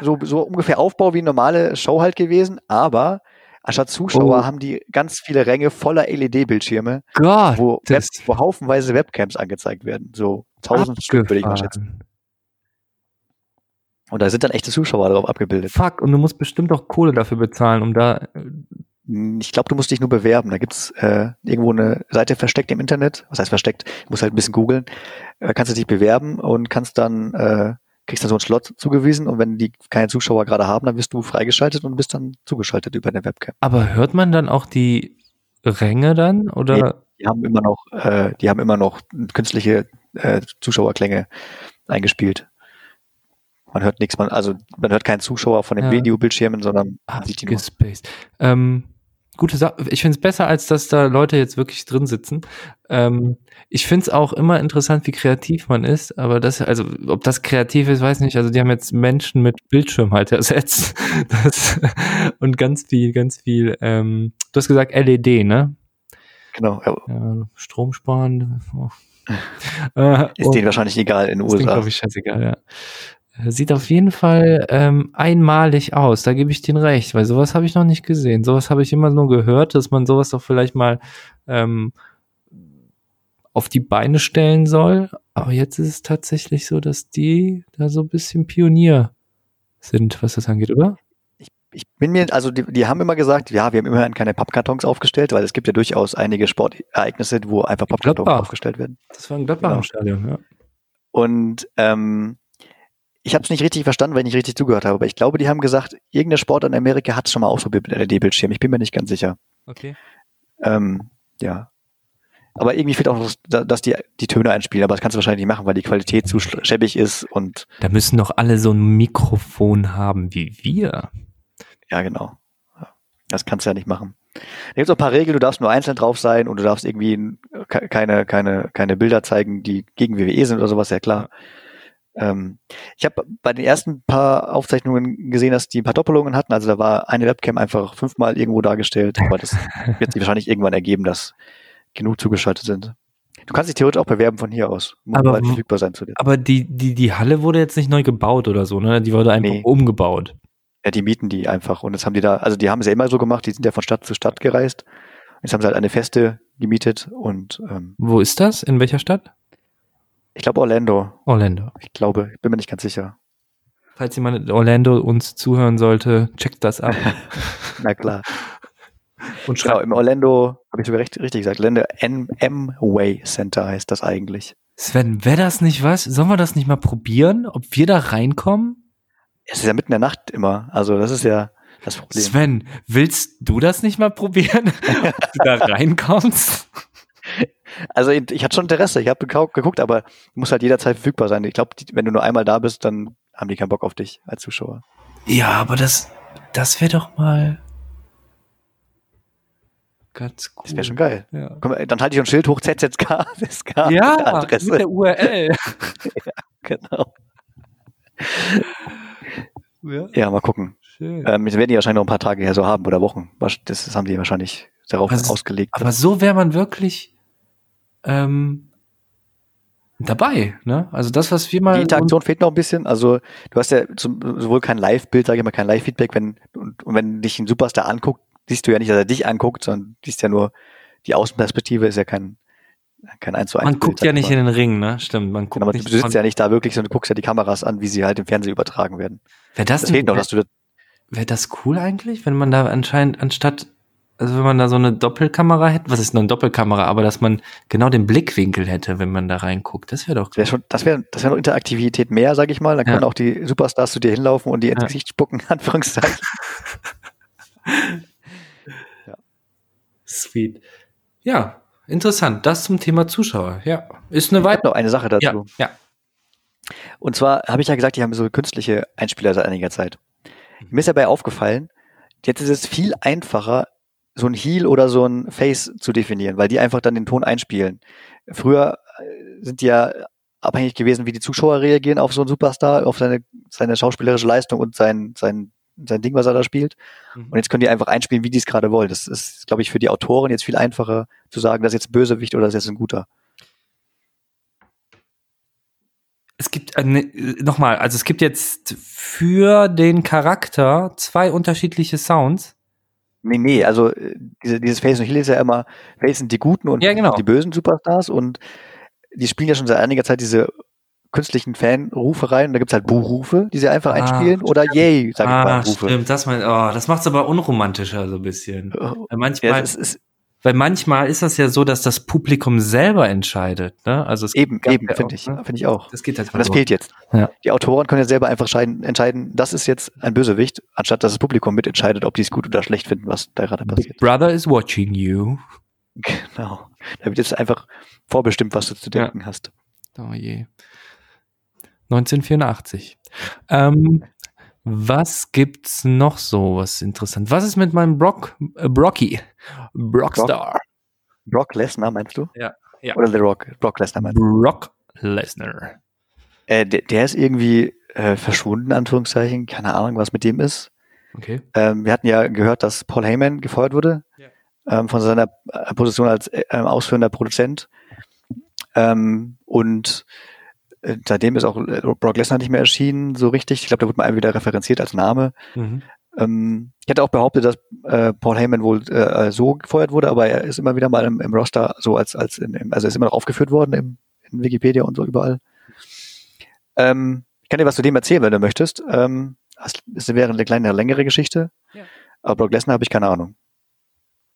B: so, so ungefähr Aufbau wie eine normale Show halt gewesen, aber anstatt Zuschauer
A: Oh.
B: haben die ganz viele Ränge voller LED-Bildschirme,
A: Gott,
B: wo, Web, wo haufenweise Webcams angezeigt werden. So tausend Stück würde ich mal schätzen. Und da sind dann echte Zuschauer drauf abgebildet.
A: Fuck, und du musst bestimmt auch Kohle dafür bezahlen, um da.
B: Ich glaube, du musst dich nur bewerben. Da gibt's äh, irgendwo eine Seite versteckt im Internet. Was heißt versteckt? Du musst halt ein bisschen googeln. Äh, kannst du dich bewerben und kannst dann, äh, kriegst dann so einen Slot zugewiesen und wenn die keine Zuschauer gerade haben, dann wirst du freigeschaltet und bist dann zugeschaltet über eine Webcam.
A: Aber hört man dann auch die Ränge dann? Oder?
B: Die haben immer noch, äh, die haben immer noch künstliche äh, Zuschauerklänge eingespielt. Man hört nichts, man, also man hört keinen Zuschauer von den
A: Ja.
B: Videobildschirmen, sondern man sieht die nur.
A: Abgespaced. Ähm, gute Sache. Ich finde es besser, als dass da Leute jetzt wirklich drin sitzen. Ähm, ich finde es auch immer interessant, wie kreativ man ist, aber das, also ob das kreativ ist, weiß nicht. Also die haben jetzt Menschen mit Bildschirm halt ersetzt. Das, und ganz viel, ganz viel, ähm, du hast gesagt LED, ne?
B: Genau. Ja.
A: Ja, Strom sparen. Oh.
B: Ist denen wahrscheinlich egal in den
A: ist denen,
B: USA.
A: glaube ich, scheißegal, ja. Äh, Sieht auf jeden Fall ähm, einmalig aus, da gebe ich denen recht, weil sowas habe ich noch nicht gesehen. Sowas habe ich immer nur gehört, dass man sowas doch vielleicht mal ähm, auf die Beine stellen soll. Aber jetzt ist es tatsächlich so, dass die da so ein bisschen Pionier sind, was das angeht, oder?
B: Ich bin mir, also die, die haben immer gesagt, ja, wir haben immerhin keine Pappkartons aufgestellt, weil es gibt ja durchaus einige Sportereignisse, wo einfach Pappkartons
A: Gladbach.
B: aufgestellt werden.
A: Das war ein Gladbacher
B: Genau.
A: Stadion, ja.
B: Und ähm, ich habe es nicht richtig verstanden, weil ich nicht richtig zugehört habe, aber ich glaube, die haben gesagt, irgendeine Sport in Amerika hat schon mal ausprobiert mit LED-Bildschirm. Ich bin mir nicht ganz sicher.
A: Okay.
B: Ähm, ja. Aber irgendwie fehlt auch noch, dass die die Töne einspielen, aber das kannst du wahrscheinlich nicht machen, weil die Qualität zu sch- schäbig ist und
A: Da müssen doch alle so ein Mikrofon haben wie wir.
B: ja, genau. Ja. Das kannst du ja nicht machen. Da gibt es auch ein paar Regeln, du darfst nur einzeln drauf sein und du darfst irgendwie ke- keine, keine, keine Bilder zeigen, die gegen WWE sind oder sowas, ja klar. Ähm, ich habe bei den ersten paar Aufzeichnungen gesehen, dass die ein paar Doppelungen hatten. Also da war eine Webcam einfach fünfmal irgendwo dargestellt, aber das wird sich wahrscheinlich irgendwann ergeben, dass genug zugeschaltet sind. Du kannst dich theoretisch auch bewerben von hier aus, um
A: Aber
B: bald verfügbar sein zu dir.
A: Aber die, die, die Halle wurde jetzt nicht neu gebaut oder so, ne? Die wurde einfach
B: Nee.
A: umgebaut.
B: Ja, die mieten die einfach. Und jetzt haben die da, also die haben es ja immer so gemacht, die sind ja von Stadt zu Stadt gereist. Jetzt haben sie halt eine Feste gemietet und ähm,
A: Wo ist das? In welcher Stadt?
B: Ich glaube Orlando.
A: Orlando.
B: Ich glaube, ich bin mir nicht ganz sicher.
A: Falls jemand in Orlando uns zuhören sollte, checkt das ab.
B: Na klar.
A: Und
B: Genau, im Orlando, habe ich sogar recht, richtig gesagt, Orlando M- M-Way Center heißt das eigentlich.
A: Sven, wäre das nicht was? Sollen wir das nicht mal probieren? Ob wir da reinkommen?
B: Es ist ja mitten in der Nacht immer. Also das ist ja das Problem.
A: Sven, willst du das nicht mal probieren? Ob du da reinkommst?
B: Also ich, ich hatte schon Interesse, ich habe geguckt, aber muss halt jederzeit verfügbar sein. Ich glaube, wenn du nur einmal da bist, dann haben die keinen Bock auf dich als Zuschauer.
A: Ja, aber das, das wäre doch mal ganz cool.
B: Das wäre schon geil.
A: Ja.
B: Komm, dann halte ich ein Schild hoch, ZZK, SK,
A: Ja, mit
B: Adresse.
A: der URL.
B: Genau.
A: Ja,
B: Ja, mal gucken.
A: schön.
B: Ähm, das werden die wahrscheinlich noch ein paar Tage her so haben oder Wochen. Das, das haben die wahrscheinlich darauf
A: Was-
B: ausgelegt.
A: Aber so wäre man wirklich ähm, dabei, ne? Also das, was wir mal
B: Die Interaktion fehlt noch ein bisschen. Also du hast ja zum, sowohl kein Live-Bild, sage ich mal, kein Live-Feedback, wenn und, und wenn dich ein Superstar anguckt, siehst du ja nicht, dass er dich anguckt, sondern siehst ja nur die Außenperspektive ist ja kein kein 1 zu 1
A: man guckt ja nicht in den Ring, ne? Stimmt, man guckt
B: Genau, aber
A: nicht.
B: du sitzt ja nicht da wirklich, sondern du guckst ja die Kameras an, wie sie halt im Fernsehen übertragen werden.
A: Wäre das,
B: Das fehlt noch, dass du das,
A: Wäre das cool eigentlich, wenn man da anscheinend anstatt, also wenn man da so eine Doppelkamera hätte, was ist nur eine Doppelkamera, aber dass man genau den Blickwinkel hätte, wenn man da reinguckt. Das wäre doch
B: wäre schon, das wäre das wäre noch Interaktivität mehr, sag ich mal. Dann
A: Ja.
B: können auch die Superstars zu dir hinlaufen und dir ins
A: Ja.
B: Gesicht spucken, Anführungszeichen.
A: sweet. Ja, interessant. Das zum Thema Zuschauer. Ja, ist eine weitere.
B: noch eine Sache dazu.
A: Ja, ja.
B: Und zwar habe ich ja gesagt, die haben so künstliche Einspieler seit einiger Zeit. Mir ist dabei aufgefallen, jetzt ist es viel einfacher, so ein Heel oder so ein Face zu definieren, weil die einfach dann den Ton einspielen. Früher äh, sind die ja abhängig gewesen, wie die Zuschauer reagieren auf so einen Superstar, auf seine, seine schauspielerische Leistung und sein, sein, sein Ding, was er da spielt.
A: Mhm.
B: Und jetzt können die einfach einspielen, wie die es gerade wollen. Das ist, glaube ich, für die Autoren jetzt viel einfacher zu sagen, das ist jetzt ein Bösewicht oder das ist jetzt ein guter.
A: Es gibt, äh, ne, nochmal, also es gibt jetzt für den Charakter zwei unterschiedliche Sounds.
B: Nee, nee, also äh, diese, dieses Face und Heel ist ja immer, Face sind die guten und
A: Ja, genau.
B: die bösen Superstars und die spielen ja schon seit einiger Zeit diese künstlichen Fanrufe rein und da gibt's halt Buhrufe, die sie einfach
A: Ah,
B: einspielen oder Yay, sag ich mal,
A: ah,
B: Rufe.
A: stimmt, das mein, oh, das macht's aber unromantischer so ein bisschen.
B: Äh,
A: Weil
B: Ja,
A: manchmal,
B: es ist,
A: weil manchmal ist das ja so, dass das Publikum selber entscheidet, ne? Also es
B: eben, eben,
A: ja
B: finde ich,
A: ne?
B: finde ich auch.
A: Das geht halt
B: Und das fehlt jetzt.
A: Ja.
B: Die Autoren können ja selber einfach entscheiden, entscheiden, das ist jetzt ein Bösewicht, anstatt dass das Publikum mitentscheidet, ob die es gut oder schlecht finden, was da gerade passiert.
A: Brother is watching you.
B: Genau. Da wird jetzt einfach vorbestimmt, was du zu
A: Ja.
B: denken hast.
A: Oh je. 1984. Ähm, Was gibt's noch so was interessant? Was ist mit meinem Brock, äh, Brocky? Brockstar.
B: Brock Lesnar, meinst du?
A: Ja, ja.
B: Oder The Rock? Brock Lesnar meinst du?
A: Brock Lesnar.
B: Äh, der, der ist irgendwie äh, verschwunden, Anführungszeichen. Keine Ahnung, was mit dem ist.
A: Okay.
B: Ähm, wir hatten ja gehört, dass Paul Heyman gefeuert wurde
A: Ja.
B: ähm, von seiner äh, Position als äh, ausführender Produzent. Ähm, und seitdem ist auch äh, Brock Lesnar nicht mehr erschienen, so richtig. Ich glaube, da wurde mal wieder referenziert als Name.
A: Mhm.
B: Ähm, ich hätte auch behauptet, dass äh, Paul Heyman wohl äh, so gefeuert wurde, aber er ist immer wieder mal im, im Roster so als, als in, im, also er ist immer noch aufgeführt worden im, in Wikipedia und so überall. Ähm, ich kann dir was zu dem erzählen, wenn du möchtest. Ähm, das es wäre eine kleine, längere Geschichte.
A: Ja.
B: Aber Brock Lesnar habe ich keine Ahnung.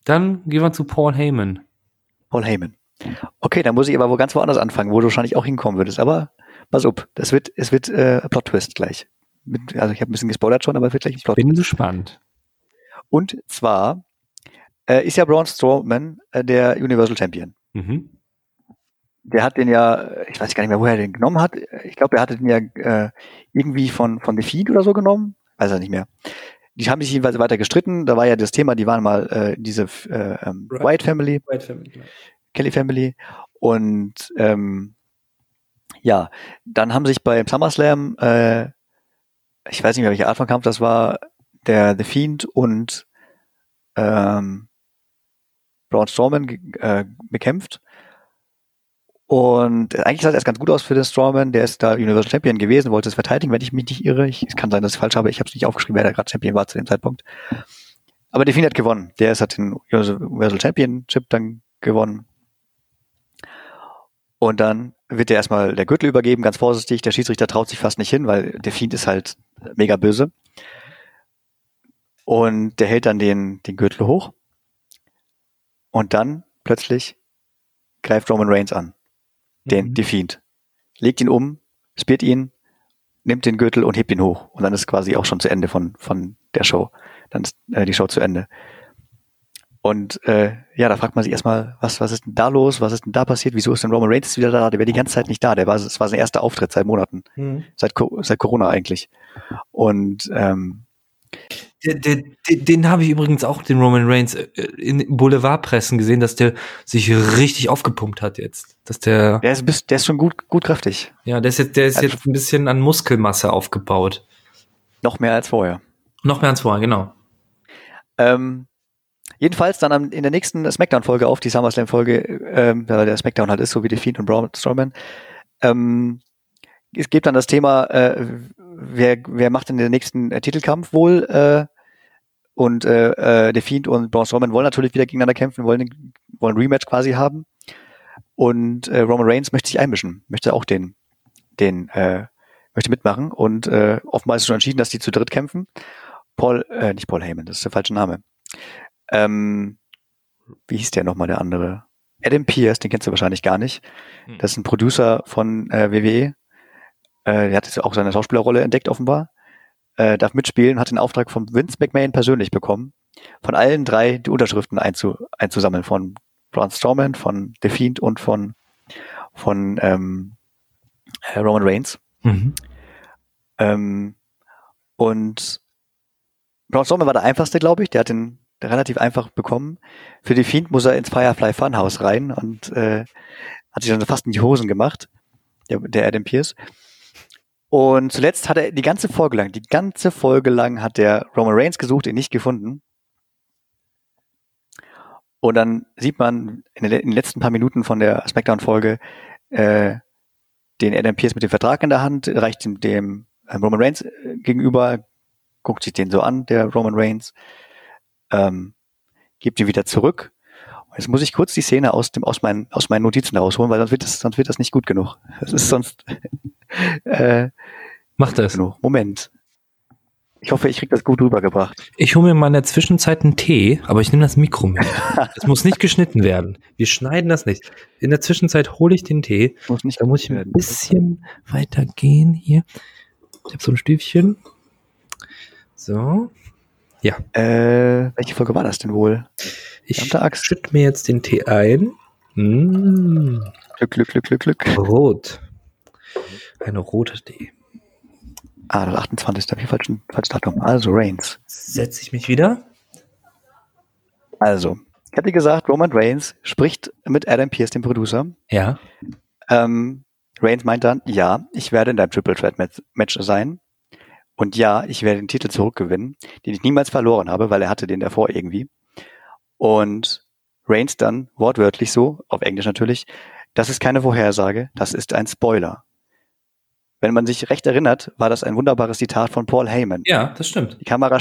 A: Dann gehen wir zu Paul Heyman.
B: Paul Heyman. Okay, dann muss ich aber wohl ganz woanders anfangen, wo du wahrscheinlich auch hinkommen würdest. Aber pass auf, das wird, es wird äh, Plot-Twist gleich. Mit, also ich habe ein bisschen gespoilert schon, aber es wird gleich ein Plot
A: Bin gespannt.
B: Und zwar äh, ist ja Braun Strowman äh, der Universal Champion.
A: Mhm.
B: Der hat den ja, ich weiß gar nicht mehr, woher er den genommen hat. Ich glaube, er hatte den ja äh, irgendwie von, von The Feed oder so genommen. Weiß er nicht mehr. Die haben sich jedenfalls weiter gestritten. Da war ja das Thema, die waren mal äh, diese äh, ähm. White Family,
A: White Family.
B: Kelly Family. Und ähm, ja, dann haben sich beim SummerSlam, äh, ich weiß nicht mehr, welche Art von Kampf das war, der The Fiend und ähm, Braun Strowman äh, bekämpft. Und eigentlich sah das ganz gut aus für den Strowman. Der ist da Universal Champion gewesen, wollte es verteidigen, wenn ich mich nicht irre. Ich, es kann sein, dass ich falsch habe. Ich habe es nicht aufgeschrieben, wer da gerade Champion war zu dem Zeitpunkt. Aber der Fiend hat gewonnen. Der ist, hat den Universal Championship dann gewonnen. Und dann wird der erstmal der Gürtel übergeben, ganz vorsichtig. Der Schiedsrichter traut sich fast nicht hin, weil der Fiend ist halt mega böse. Und der hält dann den, den Gürtel hoch. Und dann plötzlich greift Roman Reigns an, den,
A: Mhm.
B: die Fiend. Legt ihn um, spielt ihn, nimmt den Gürtel und hebt ihn hoch. Und dann ist quasi auch schon zu Ende von, von der Show. Dann ist äh, die Show zu Ende. Und äh, ja, da fragt man sich erstmal, was, was ist denn da los? Was ist denn da passiert? Wieso ist denn Roman Reigns wieder da? Der wäre die ganze Zeit nicht da. Der war, es war sein erster Auftritt seit Monaten.
A: Mhm.
B: Seit, seit Corona eigentlich. Und ähm,
A: Der, der, den, den habe ich übrigens auch, den Roman Reigns, äh, in Boulevardpressen gesehen, dass der sich richtig aufgepumpt hat jetzt. Dass der,
B: der ist, der ist schon gut, gut kräftig.
A: ja, der ist jetzt, der ist
B: Also-
A: jetzt ein bisschen an Muskelmasse aufgebaut.
B: Noch mehr als vorher.
A: Noch mehr als vorher, genau.
B: Ähm, jedenfalls dann am, in der nächsten Smackdown-Folge auf, die SummerSlam-Folge, ähm, weil der Smackdown halt ist, so wie The Fiend und Braun Strowman, ähm, es gibt dann das Thema, äh, wer, wer macht denn den nächsten äh, Titelkampf wohl? Äh, und äh, äh, The Fiend und Braun Strowman wollen natürlich wieder gegeneinander kämpfen, wollen, wollen Rematch quasi haben. Und äh, Roman Reigns möchte sich einmischen, möchte auch den, den, äh, möchte mitmachen. Und äh, ist schon entschieden, dass die zu dritt kämpfen. Paul, äh, nicht Paul Heyman, das ist der falsche Name. Ähm, wie hieß der nochmal, der andere? Adam Pierce, den kennst du wahrscheinlich gar nicht.
A: Hm.
B: Das ist ein Producer von äh, WWE. Äh, der hat jetzt auch seine Schauspielerrolle entdeckt, offenbar. Äh, darf mitspielen, hat den Auftrag von Vince McMahon persönlich bekommen, von allen drei die Unterschriften einzu, einzusammeln, von Braun Strowman, von The Fiend und von, von ähm, äh, Roman Reigns.
A: Mhm.
B: Ähm, und Braun Strowman war der einfachste, glaube ich. Der hat den relativ einfach bekommen. Für die Fiend muss er ins Firefly Funhouse rein und äh, hat sich dann fast in die Hosen gemacht, der, der Adam Pierce. Und zuletzt hat er die ganze Folge lang, die ganze Folge lang hat der Roman Reigns gesucht, ihn nicht gefunden. Und dann sieht man in den, letzten paar Minuten von der Smackdown-Folge äh, den Adam Pierce mit dem Vertrag in der Hand, reicht ihm dem ähm, Roman Reigns äh, gegenüber, guckt sich den so an, der Roman Reigns, ähm, gibt ihn wieder zurück. Jetzt muss ich kurz die Szene aus dem aus meinen aus meinen Notizen rausholen, weil sonst wird das sonst wird das nicht gut genug. Das ist sonst äh,
A: Mach das.
B: genug. Moment. Ich hoffe, ich krieg das gut rübergebracht.
A: Ich hole mir mal in der Zwischenzeit einen Tee, aber ich nehme das Mikro mit. Das muss nicht geschnitten werden. Wir schneiden das nicht. In der Zwischenzeit hole ich den Tee.
B: Muss nicht
A: Da muss ich ein
B: werden.
A: bisschen weiter gehen hier. Ich habe so ein Stüfchen. So.
B: Äh, welche Folge war das denn wohl?
A: Ich schütte mir jetzt den Tee ein. Mmh,
B: Glück, Glück, Glück, Glück, Glück.
A: rot. Eine rote Tee.
B: Ah, das 28. Hab ich falschen, falsches Datum. Also Reigns.
A: Setze ich mich wieder?
B: Also, ich hatte gesagt, Roman Reigns spricht mit Adam Pierce, dem Producer.
A: Ja.
B: Ähm, Reigns meint dann, ja, ich werde in deinem Triple Threat Match sein. Und ja, ich werde den Titel zurückgewinnen, den ich niemals verloren habe, weil er hatte den davor irgendwie. Und Reigns dann wortwörtlich so, auf Englisch natürlich, das ist keine Vorhersage, das ist ein Spoiler. Wenn man sich recht erinnert, war das ein wunderbares Zitat von Paul Heyman.
A: Ja, das stimmt.
B: Die Kamera,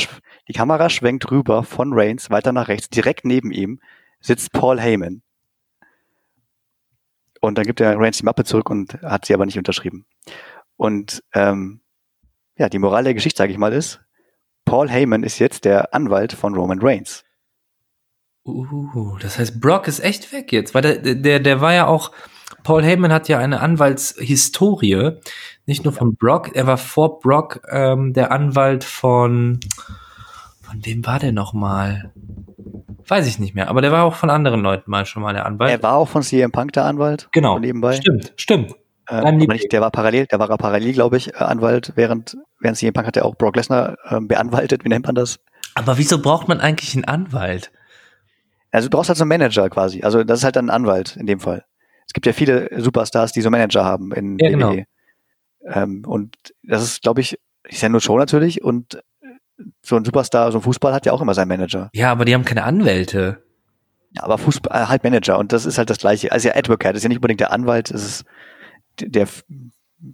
B: die Kamera schwenkt rüber von Reigns weiter nach rechts. Direkt neben ihm sitzt Paul Heyman. Und dann gibt er Reigns die Mappe zurück und hat sie aber nicht unterschrieben. Und ähm, ja, die Moral der Geschichte, sage ich mal, ist, Paul Heyman ist jetzt der Anwalt von Roman Reigns.
A: Uh, das heißt, Brock ist echt weg jetzt, weil der, der, der war ja auch, Paul Heyman hat ja eine Anwaltshistorie, nicht nur von Brock, er war vor Brock ähm, der Anwalt von, von wem war der nochmal? Weiß ich nicht mehr, aber der war auch von anderen Leuten mal schon mal der Anwalt.
B: Er war auch von CM Punk der Anwalt.
A: genau,
B: nebenbei.
A: stimmt, stimmt. Liebling.
B: nicht, der war parallel, der war parallel, glaube ich, äh, Anwalt, während, während CM Punk hat er auch Brock Lesnar ähm, beanwaltet, wie nennt man das?
A: Aber wieso braucht man eigentlich einen Anwalt?
B: Also du brauchst halt so einen Manager quasi. Also das ist halt dann ein Anwalt in dem Fall. Es gibt ja viele Superstars, die so Manager haben in
A: Ja, genau.
B: WWE. Ähm, und das ist, glaube ich, ist ja nur Show natürlich und äh, so ein Superstar, so ein Fußball hat ja auch immer seinen Manager.
A: Ja, aber die haben keine Anwälte.
B: Ja, aber Fußball, äh, halt Manager und das ist halt das Gleiche. Also ja, Advocate ist ja nicht unbedingt der Anwalt, es ist der,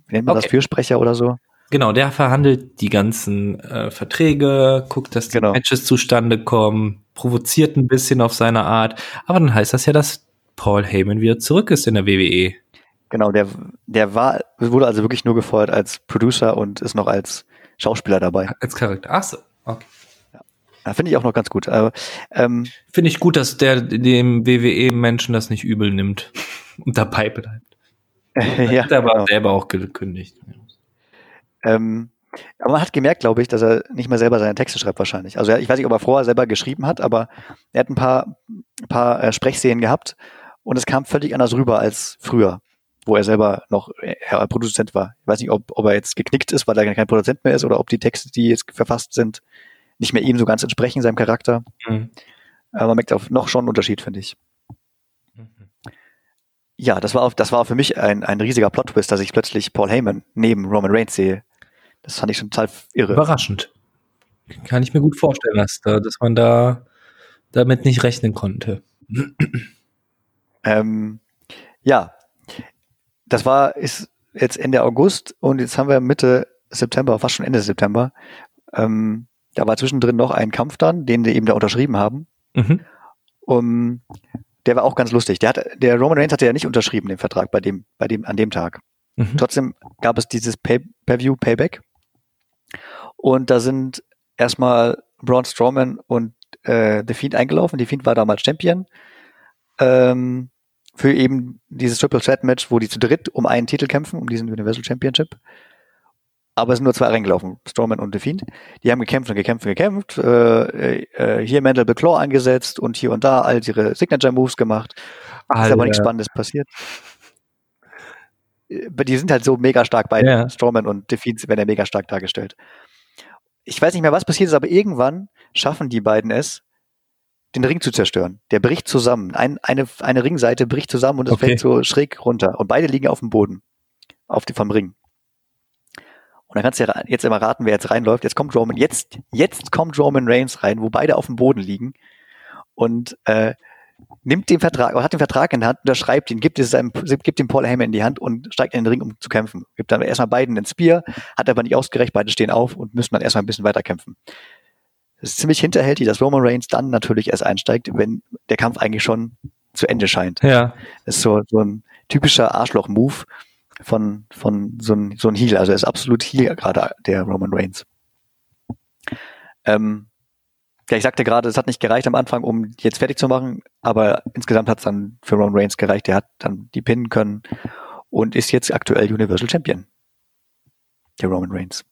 B: nennt man das,
A: Okay.
B: Fürsprecher oder so.
A: Genau, der verhandelt die ganzen äh, Verträge, guckt, dass die
B: Genau.
A: Matches zustande kommen, provoziert ein bisschen auf seine Art. Aber dann heißt das ja, dass Paul Heyman wieder zurück ist in der. WWE.
B: Genau, der, der war, wurde also wirklich nur gefeuert als Producer und ist noch als Schauspieler dabei.
A: Als Charakter. Ach so, okay.
B: Ja, Finde ich auch noch ganz gut. Aber, ähm,
A: Finde ich gut, dass der dem WWE-Menschen das nicht übel nimmt und dabei bleibt.
B: Ja,
A: Hat er aber
B: genau.
A: selber auch gekündigt.
B: Ähm, aber man hat gemerkt, glaube ich, dass er nicht mehr selber seine Texte schreibt wahrscheinlich. Also ich weiß nicht, ob er vorher selber geschrieben hat, aber er hat ein paar, ein paar äh, Sprechszenen gehabt und es kam völlig anders rüber als früher, wo er selber noch äh, er Produzent war. Ich weiß nicht, ob, ob er jetzt geknickt ist, weil er kein Produzent mehr ist oder ob die Texte, die jetzt verfasst sind, nicht mehr ihm so ganz entsprechen, seinem Charakter.
A: Mhm.
B: Aber man merkt auch noch schon einen Unterschied, finde ich. Ja, das war, das war für mich ein, ein riesiger Plot-Twist, dass ich plötzlich Paul Heyman neben Roman Reigns sehe. Das fand ich schon total irre.
A: Überraschend. Kann ich mir gut vorstellen, dass, da, dass man da damit nicht rechnen konnte.
B: Ähm, ja, das war, ist jetzt Ende August und jetzt haben wir Mitte September, fast schon Ende September. Ähm, da war zwischendrin noch ein Kampf dann, den die eben da unterschrieben haben.
A: Mhm.
B: Um, der war auch ganz lustig. Der, hat, der Roman Reigns hatte ja nicht unterschrieben den Vertrag bei dem, bei dem, an dem Tag.
A: Mhm.
B: Trotzdem gab es dieses Pay- Per-View Payback. Und da sind erstmal Braun Strowman und äh, The Fiend eingelaufen. The Fiend war damals Champion. Ähm, für eben dieses Triple Threat Match, wo die zu dritt um einen Titel kämpfen, um diesen Universal Championship. Aber es sind nur zwei reingelaufen, Strowman und The Fiend. Die haben gekämpft und gekämpft und gekämpft. Äh, äh, hier Mandible Claw eingesetzt und hier und da all ihre Signature Moves gemacht. Ist aber nichts
A: Alter.
B: Spannendes passiert. Äh, Die sind halt so mega stark beide.
A: Ja.
B: Strowman und Defiant werden ja mega stark dargestellt. Ich weiß nicht mehr, was passiert ist, aber irgendwann schaffen die beiden es, den Ring zu zerstören. Der bricht zusammen. Ein, eine, eine Ringseite bricht zusammen und es
A: Okay.
B: fällt so schräg runter. Und beide liegen auf dem Boden. Auf die, vom Ring. Und dann kannst du ja jetzt immer raten, wer jetzt reinläuft. Jetzt kommt Roman, jetzt, jetzt kommt Roman Reigns rein, wo beide auf dem Boden liegen. Und äh, nimmt den Vertrag, oder hat den Vertrag in der Hand, unterschreibt ihn, gibt, es seinem, gibt dem Paul Heyman in die Hand und steigt in den Ring, um zu kämpfen. Gibt dann erstmal beiden den Spear, hat aber nicht ausgereicht, beide stehen auf und müssen dann erstmal ein bisschen weiter kämpfen. Es ist ziemlich hinterhältig, dass Roman Reigns dann natürlich erst einsteigt, wenn der Kampf eigentlich schon zu Ende scheint.
A: Ja.
B: Das ist so, so ein typischer Arschloch-Move von, von so ein, so ein Heel. Also er ist absolut Heel gerade, der Roman Reigns. Ähm, ja, ich sagte gerade, es hat nicht gereicht am Anfang, um jetzt fertig zu machen, aber insgesamt hat es dann für Roman Reigns gereicht. Der hat dann die pinnen können und ist jetzt aktuell Universal Champion. Der Roman Reigns.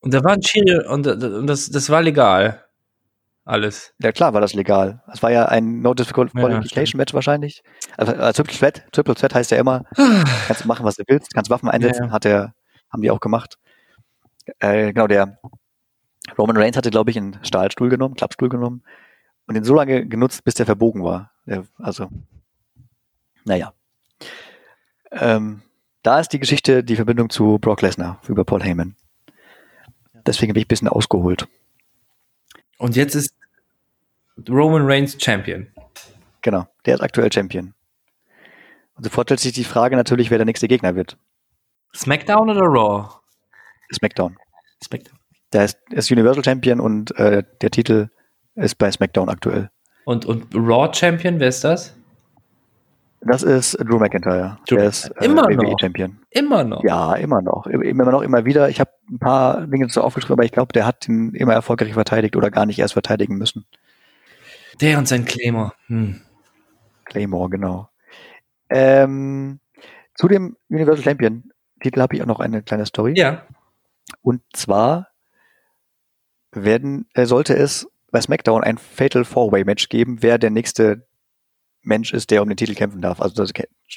A: Und da war ein Schiri und, und das, das war legal. Alles.
B: Ja, klar war das legal. Es war ja ein No Disqualification Match wahrscheinlich. Also, äh, Triple Threat. Triple Threat heißt ja immer, kannst du machen, was du willst, kannst Waffen einsetzen,
A: Ja.
B: hat er, haben die auch gemacht. Äh, genau, der Roman Reigns hatte, glaube ich, einen Stahlstuhl genommen, Klappstuhl genommen und den so lange genutzt, bis der verbogen war. Der, also, naja. Ähm, da ist die Geschichte, die Verbindung zu Brock Lesnar über Paul Heyman. Deswegen bin ich ein bisschen ausgeholt.
A: Und jetzt ist Roman Reigns Champion.
B: Genau, der ist aktuell Champion. Und sofort stellt sich die Frage natürlich, wer der nächste Gegner wird.
A: SmackDown oder Raw?
B: SmackDown.
A: SmackDown.
B: Der ist, ist Universal Champion und äh, der Titel ist bei SmackDown aktuell.
A: Und, und Raw Champion, wer ist das?
B: Das ist Drew McIntyre.
A: Drew
B: der ist äh,
A: Immer
B: WWE
A: noch?
B: Champion.
A: Immer noch.
B: Ja, immer noch. Immer noch, immer wieder. Ich habe ein paar Dinge dazu aufgeschrieben, aber ich glaube, der hat ihn immer erfolgreich verteidigt oder gar nicht erst verteidigen müssen.
A: Der und sein Claymore. Hm.
B: Claymore, genau. Ähm, zu dem Universal Champion Titel habe ich auch noch eine kleine Story.
A: Ja.
B: Und zwar werden, äh, sollte es bei SmackDown ein Fatal Four-Way Match geben, wer der nächste Mensch ist, der um den Titel kämpfen darf. Also da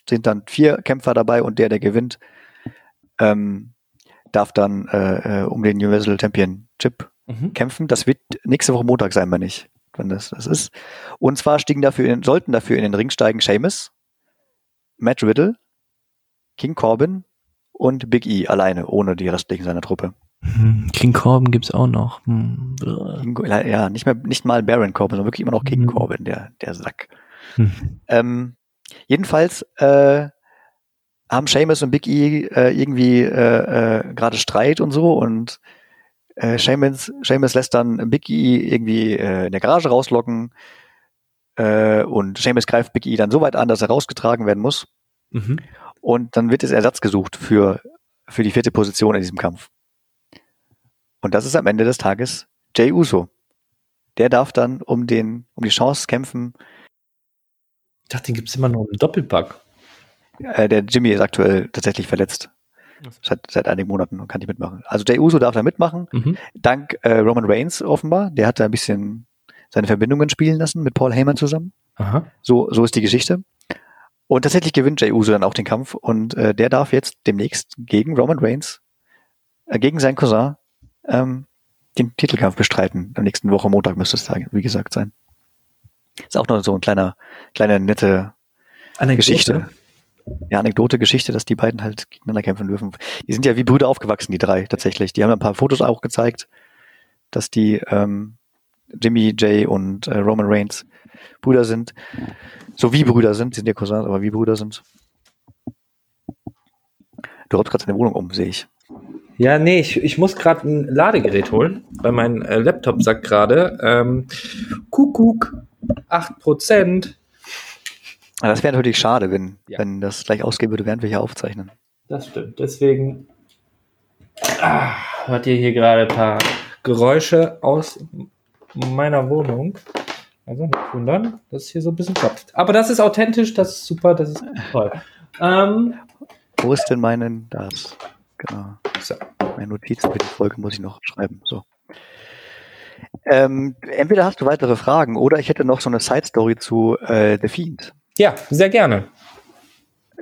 B: sind dann vier Kämpfer dabei und der, der gewinnt, ähm, darf dann äh, äh, um den Universal Championship
A: Mhm.
B: kämpfen. Das wird nächste Woche Montag sein, wenn nicht, wenn das das ist. Und zwar stiegen dafür in, sollten dafür in den Ring steigen Sheamus, Matt Riddle, King Corbin und Big E alleine, ohne die restlichen seiner Truppe.
A: Hm, King Corbin gibt's auch noch. Hm.
B: King, ja, nicht mehr, nicht mal Baron Corbin, sondern wirklich immer noch King
A: Mhm.
B: Corbin, der, der Sack.
A: Hm.
B: Ähm, jedenfalls äh, haben Seamus und Big E äh, irgendwie äh, äh, gerade Streit und so und äh, Seamus, Seamus lässt dann Big E irgendwie äh, in der Garage rauslocken äh, und Seamus greift Big E dann so weit an, dass er rausgetragen werden muss
A: Mhm.
B: und dann wird es Ersatz gesucht für, für die vierte Position in diesem Kampf. Und das ist am Ende des Tages Jay Uso. Der darf dann um den, um die Chance kämpfen.
A: Ich dachte, den gibt's immer noch im Doppelpack.
B: Äh, der Jimmy ist aktuell tatsächlich verletzt. Seit, seit einigen Monaten und kann nicht mitmachen. Also Jay Uso darf da mitmachen.
A: Mhm.
B: Dank äh, Roman Reigns offenbar. Der hat da ein bisschen seine Verbindungen spielen lassen mit Paul Heyman zusammen.
A: Aha.
B: So, so ist die Geschichte. Und tatsächlich gewinnt Jay Uso dann auch den Kampf und äh, der darf jetzt demnächst gegen Roman Reigns, äh, gegen seinen Cousin, ähm, den Titelkampf bestreiten. Am nächsten Woche Montag müsste es da, wie gesagt, sein. Ist auch noch so ein kleiner, kleine nette
A: Anekdote.
B: Geschichte. Ja, Anekdote, Geschichte, dass die beiden halt gegeneinander kämpfen dürfen. Die sind ja wie Brüder aufgewachsen, die drei, tatsächlich. Die haben ein paar Fotos auch gezeigt, dass die ähm, Jimmy, Jay und äh, Roman Reigns Brüder sind. So wie Brüder sind, die sind ja Cousins, aber wie Brüder sind. Du räumst gerade deine Wohnung um, sehe ich.
A: Ja, nee, ich, ich muss gerade ein Ladegerät holen, weil mein äh, Laptop sagt gerade, ähm, Kuckuck, 8%.
B: Aber das wäre natürlich schade, wenn,
A: Ja.
B: wenn das gleich ausgehen würde, während wir hier aufzeichnen.
A: Das stimmt. Deswegen ah, hört ihr hier gerade ein paar Geräusche aus meiner Wohnung. Also nicht wundern, dass es hier so ein bisschen klopft. Aber das ist authentisch, das ist super, das ist toll. Ähm,
B: Wo ist denn meinen, das, genau.
A: so.
B: Meine Notiz für die Folge muss ich noch schreiben. So. Ähm, entweder hast du weitere Fragen oder ich hätte noch so eine Side-Story zu äh, The Fiend.
A: Ja, sehr gerne.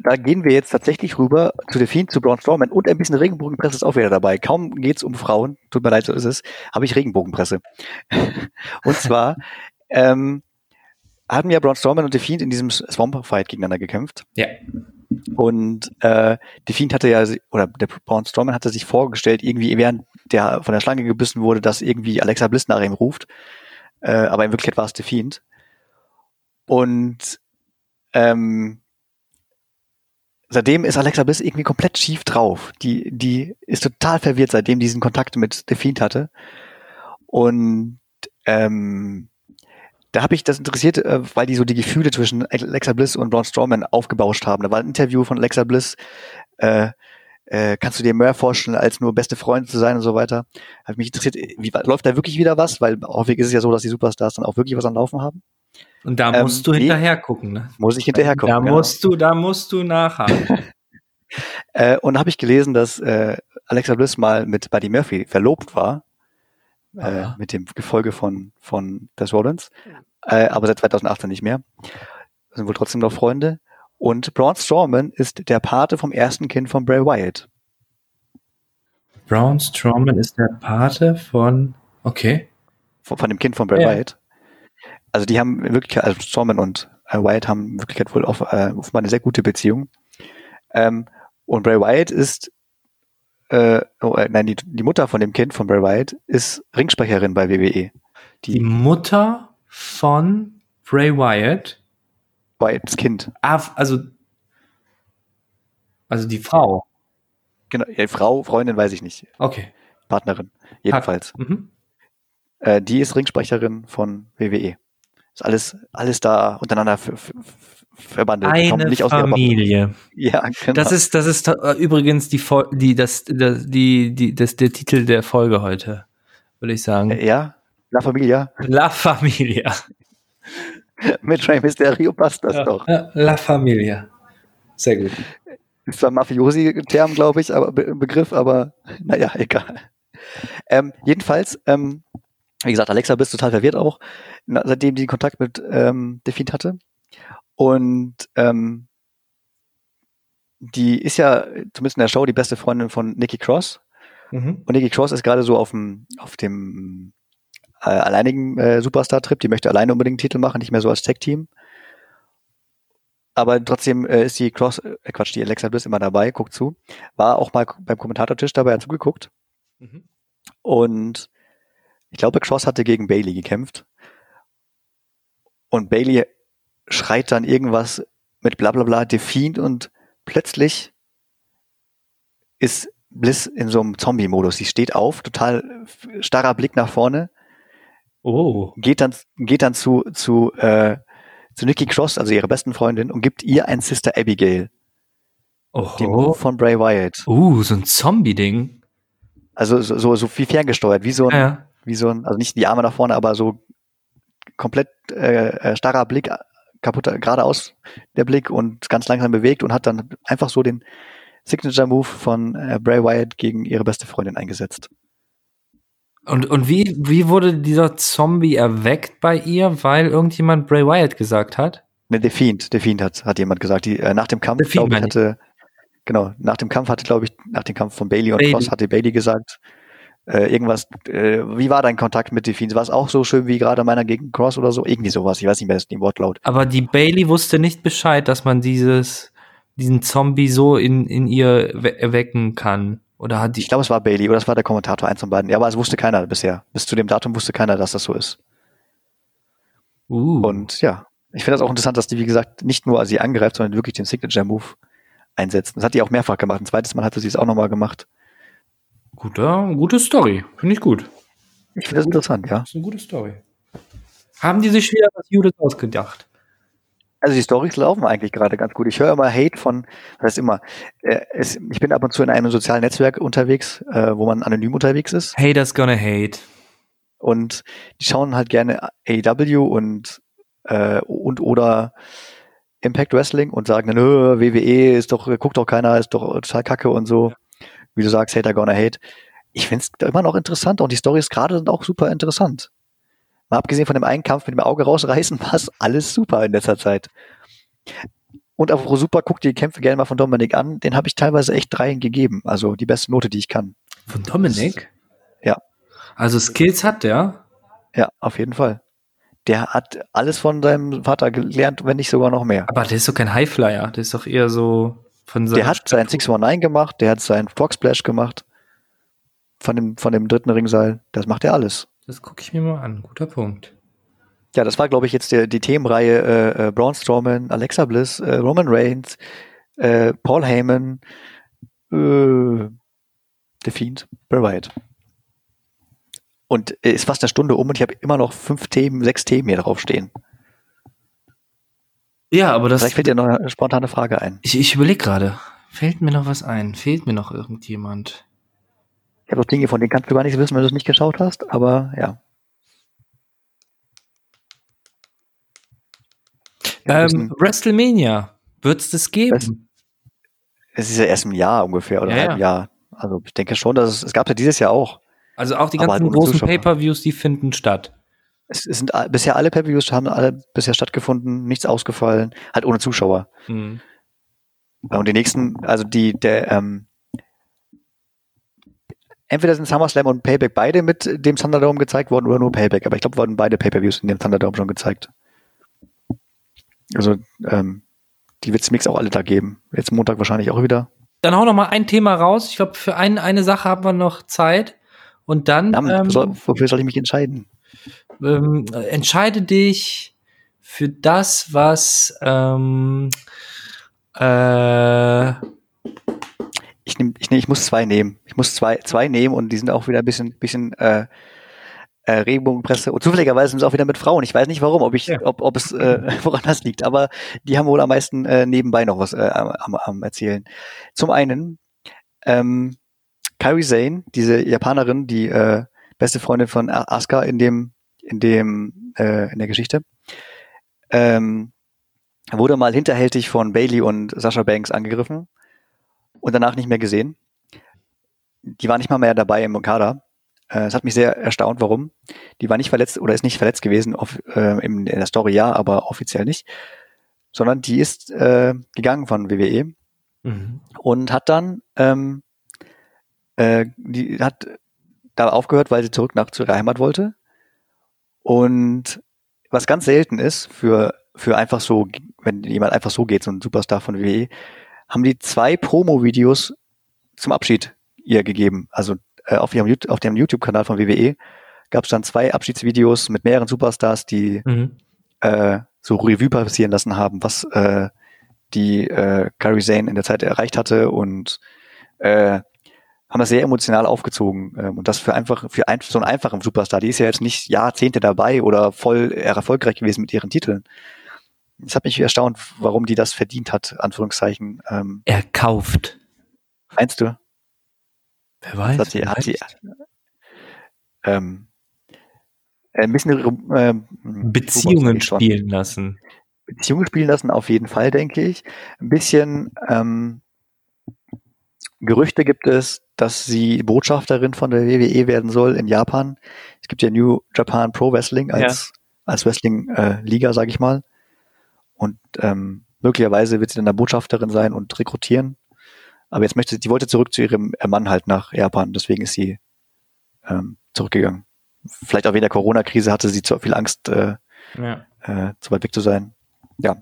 B: Da gehen wir jetzt tatsächlich rüber zu The Fiend, zu Braun Strowman und ein bisschen Regenbogenpresse ist auch wieder dabei. Kaum geht's um Frauen, tut mir leid, so ist es, habe ich Regenbogenpresse. und zwar ähm, hatten ja Braun Strowman und The Fiend in diesem Swamp-Fight gegeneinander gekämpft.
A: Ja.
B: Und äh, The Fiend hatte ja, oder der Braun Strowman hatte sich vorgestellt, irgendwie während der von der Schlange gebissen wurde, dass irgendwie Alexa Bliss nach ihm ruft. Äh, aber in Wirklichkeit war es The Fiend. Und ähm, seitdem ist Alexa Bliss irgendwie komplett schief drauf. Die, die ist total verwirrt, seitdem diesen Kontakt mit The Fiend hatte. Und ähm, da habe ich das interessiert, äh, weil die so die Gefühle zwischen Alexa Bliss und Braun Strowman aufgebauscht haben. Da war ein Interview von Alexa Bliss, äh, äh, kannst du dir mehr vorstellen, als nur beste Freunde zu sein und so weiter. Hat mich interessiert, wie läuft da wirklich wieder was? Weil häufig ist es ja so, dass die Superstars dann auch wirklich was am Laufen haben.
A: Und da
B: Ähm,
A: musst du
B: nee.
A: hinterher gucken, ne?
B: Muss ich hinterher gucken.
A: Da
B: genau.
A: musst du, da musst du nachhaken.
B: Äh, und habe ich gelesen, dass äh, Alexa Bliss mal mit Buddy Murphy verlobt war. Äh, mit dem Gefolge von, von Des Rollins. Äh, aber seit 2018 nicht mehr. Sind wohl trotzdem noch Freunde. Und Braun Strowman ist der Pate vom ersten Kind von Bray Wyatt.
A: Braun Strowman ist der Pate von. Okay.
B: Von, von dem Kind von Bray
A: Ja.
B: Wyatt. Also die haben wirklich, also Strowman und äh, Wyatt haben in Wirklichkeit wohl auf, äh, offenbar eine sehr gute Beziehung. Ähm, und Bray Wyatt ist, äh, oh, äh, nein, die, die Mutter von dem Kind von Bray Wyatt ist Ringsprecherin bei WWE.
A: Die Mutter von Bray Wyatt.
B: Wyatts Kind.
A: Ah, also. Also die Frau.
B: Genau, ja, Frau, Freundin, weiß ich nicht.
A: Okay.
B: Partnerin. Jedenfalls.
A: Mhm.
B: Äh, die ist Ringsprecherin von WWE. Ist alles, alles da untereinander verbandelt.
A: Eine
B: nicht.
A: Familie.
B: Ja, genau.
A: Das ist, das ist äh, übrigens die, Fol die, das, das, die, die, das, der Titel der Folge heute, würde ich sagen.
B: Äh, ja, La Familia.
A: La Familia.
B: Mit Rey Mysterio passt das doch.
A: Ja, La Familia. Sehr gut.
B: Ist zwar ein Mafiosi-Term, glaube ich, aber Be Begriff, aber naja, egal. Ähm, jedenfalls, ähm, wie gesagt, Alexa bist total verwirrt auch, na, seitdem die Kontakt mit ähm, Defeat hatte. Und ähm, die ist ja, zumindest in der Show, die beste Freundin von Nikki Cross.
A: Mhm.
B: Und Nikki Cross ist gerade so auf dem, auf dem äh, alleinigen äh, Superstar-Trip. Die möchte alleine unbedingt einen Titel machen, nicht mehr so als Tech-Team. Aber trotzdem äh, ist die Cross, äh, Quatsch, die Alexa Bliss immer dabei, guckt zu. War auch mal beim Kommentatortisch dabei, hat zugeguckt.
A: Mhm.
B: Und ich glaube, Cross hatte gegen Bailey gekämpft. Und Bailey schreit dann irgendwas mit bla bla bla, Defiant und plötzlich ist Bliss in so einem Zombie-Modus. Sie steht auf, total starrer Blick nach vorne,
A: Oh.
B: geht dann, geht dann zu, zu, äh, zu Nikki Cross, also ihrer besten Freundin, und gibt ihr ein Sister Abigail, die Move
A: Oh.
B: von Bray Wyatt.
A: Uh, so ein Zombie-Ding.
B: Also so, so, so viel ferngesteuert, wie so ein,
A: Ja.
B: wie so ein, also nicht die Arme nach vorne, aber so komplett äh, äh, starrer Blick, kaputter, geradeaus der Blick und ganz langsam bewegt und hat dann einfach so den Signature Move von äh, Bray Wyatt gegen ihre beste Freundin eingesetzt.
A: Und, und wie, wie wurde dieser Zombie erweckt bei ihr, weil irgendjemand Bray Wyatt gesagt hat?
B: Ne, The Fiend, The Fiend hat, hat jemand gesagt, die äh, nach dem Kampf, glaube ich, hatte, genau, nach dem Kampf hatte, glaube ich, nach dem Kampf von Bailey und
A: Bailey.
B: Cross hatte Bailey gesagt, äh, irgendwas, äh, wie war dein Kontakt mit The Fiend? War es auch so schön wie gerade meiner gegen Cross oder so? Irgendwie sowas, ich weiß nicht mehr, das ist die Wortlaut.
A: Aber die Bailey wusste nicht Bescheid, dass man dieses, diesen Zombie so in, in ihr we erwecken kann. Oder hat die.
B: Ich glaube, es war Bailey oder es war der Kommentator, eins von beiden. Ja, aber es wusste keiner bisher. Bis zu dem Datum wusste keiner, dass das so ist.
A: Uh.
B: Und ja, ich finde das auch interessant, dass die, wie gesagt, nicht nur sie angreift, sondern wirklich den Signature-Move einsetzt. Das hat die auch mehrfach gemacht. Ein zweites Mal hatte sie es auch nochmal gemacht.
A: Guter, gute Story. Finde ich gut.
B: Ich finde das interessant, ja.
A: Das ist eine gute Story. Haben die sich wieder was Judas ausgedacht?
B: Also die Stories laufen eigentlich gerade ganz gut. Ich höre immer Hate von, das heißt immer, äh, es, ich bin ab und zu in einem sozialen Netzwerk unterwegs, äh, wo man anonym unterwegs ist.
A: Haters gonna hate.
B: Und die schauen halt gerne AEW und, äh, und oder Impact Wrestling und sagen "Nö, WWE ist doch, guckt doch keiner, ist doch total kacke und so. Wie du sagst, Hater gonna hate. Ich finde es immer noch interessant und die Stories gerade sind auch super interessant. Mal abgesehen von dem einen Kampf mit dem Auge rausreißen, war es alles super in letzter Zeit. Und apropos super, guck dir die Kämpfe gerne mal von Dominik an. Den habe ich teilweise echt dreien gegeben. Also die beste Note, die ich kann.
A: Von Dominik?
B: Ja.
A: Also Skills hat der.
B: Ja, auf jeden Fall. Der hat alles von seinem Vater gelernt, wenn nicht sogar noch mehr.
A: Aber der ist doch kein Highflyer. Der ist doch eher so von
B: Der hat sein 619 gemacht, der hat seinen Frog Splash gemacht. Von dem, von dem dritten Ringseil. Das macht er alles.
A: Das gucke ich mir mal an. Guter Punkt.
B: Ja, das war, glaube ich, jetzt der, die Themenreihe äh, äh, Braun Strowman, Alexa Bliss, äh, Roman Reigns, äh, Paul Heyman, äh, The Fiend, Bray Wyatt. Und äh, ist fast eine Stunde um und ich habe immer noch fünf Themen, sechs Themen hier draufstehen.
A: Ja, aber das.
B: Vielleicht fällt dir noch eine spontane Frage ein.
A: Ich, ich überlege gerade. Fällt mir noch was ein? Fehlt mir noch irgendjemand?
B: Ich habe auch Dinge, von denen kannst du gar nichts wissen, wenn du es nicht geschaut hast, aber ja. Ja,
A: Ähm, WrestleMania. Wird's das geben?
B: Es ist ja erst ein Jahr ungefähr oder
A: Ja,
B: ein halbes Jahr. Also ich denke schon, dass es, es gab ja dieses Jahr auch.
A: Also auch die ganzen
B: halt
A: großen. Pay-Per-Views, die finden statt.
B: Es, es sind bisher alle Pay-Per-Views haben alle bisher stattgefunden, nichts ausgefallen, halt ohne Zuschauer.
A: Mhm.
B: Und die nächsten, also die, der, ähm, entweder sind SummerSlam und Payback beide mit dem Thunderdome gezeigt worden oder nur Payback. Aber ich glaube, wurden beide Pay-Per-Views in dem Thunderdome schon gezeigt. Also, ähm, die wird es Mix auch alle da geben. Jetzt Montag wahrscheinlich auch wieder.
A: Dann hau noch mal ein Thema raus. Ich glaube, für ein, eine Sache haben wir noch Zeit. Und dann.
B: Verdammt, soll, wofür soll ich mich entscheiden?
A: Ähm, entscheide dich für das, was ähm, äh,
B: ich, nehm, ich, nehm, ich muss zwei nehmen. Ich muss zwei, zwei nehmen und die sind auch wieder ein bisschen, bisschen äh, äh, Regenbogenpresse. Und zufälligerweise sind es auch wieder mit Frauen. Ich weiß nicht warum, ob ich, ja. ob, ob es äh, woran das liegt, aber die haben wohl am meisten äh, nebenbei noch was äh, am, am erzählen. Zum einen ähm, Kairi Zane, diese Japanerin, die äh, beste Freundin von Asuka in dem in dem äh, in der Geschichte, ähm, wurde mal hinterhältig von Bailey und Sasha Banks angegriffen und danach nicht mehr gesehen. Die war nicht mal mehr dabei im Kader. Äh, es hat mich sehr erstaunt, warum. Die war nicht verletzt oder ist nicht verletzt gewesen auf, äh, in, der Story, ja, aber offiziell nicht. Sondern die ist äh, gegangen von WWE mhm. und hat dann ähm, äh, die hat da aufgehört, weil sie zurück nach zur Heimat wollte. Und was ganz selten ist für für einfach so, wenn jemand einfach so geht, so ein Superstar von WWE, haben die zwei Promo-Videos zum Abschied ihr gegeben. Also äh, auf ihrem auf dem YouTube-Kanal von WWE gab es dann zwei Abschiedsvideos mit mehreren Superstars, die mhm. äh, so Revue passieren lassen haben, was äh, die äh, Kairi Zane in der Zeit erreicht hatte und äh, haben das sehr emotional aufgezogen. Ähm, und das für einfach, für ein, so einen einfachen Superstar, die ist ja jetzt nicht Jahrzehnte dabei oder voll erfolgreich gewesen mit ihren Titeln. Es hat mich erstaunt, warum die das verdient hat, Anführungszeichen.
A: Ähm, Erkauft.
B: Meinst du?
A: Wer weiß.
B: Hat sie, hat sie, ähm, ein bisschen äh,
A: Beziehungen spielen lassen.
B: Beziehungen spielen lassen, auf jeden Fall, denke ich. Ein bisschen ähm, Gerüchte gibt es, dass sie Botschafterin von der WWE werden soll in Japan. Es gibt ja New Japan Pro Wrestling als, ja. als Wrestling-Liga, äh, sage ich mal. Und ähm, möglicherweise wird sie dann eine Botschafterin sein und rekrutieren. Aber jetzt möchte sie, die wollte zurück zu ihrem Mann halt nach Japan, deswegen ist sie ähm, zurückgegangen. Vielleicht auch wegen der Corona-Krise hatte sie zu viel Angst, äh, ja. äh, zu weit weg zu sein. Ja.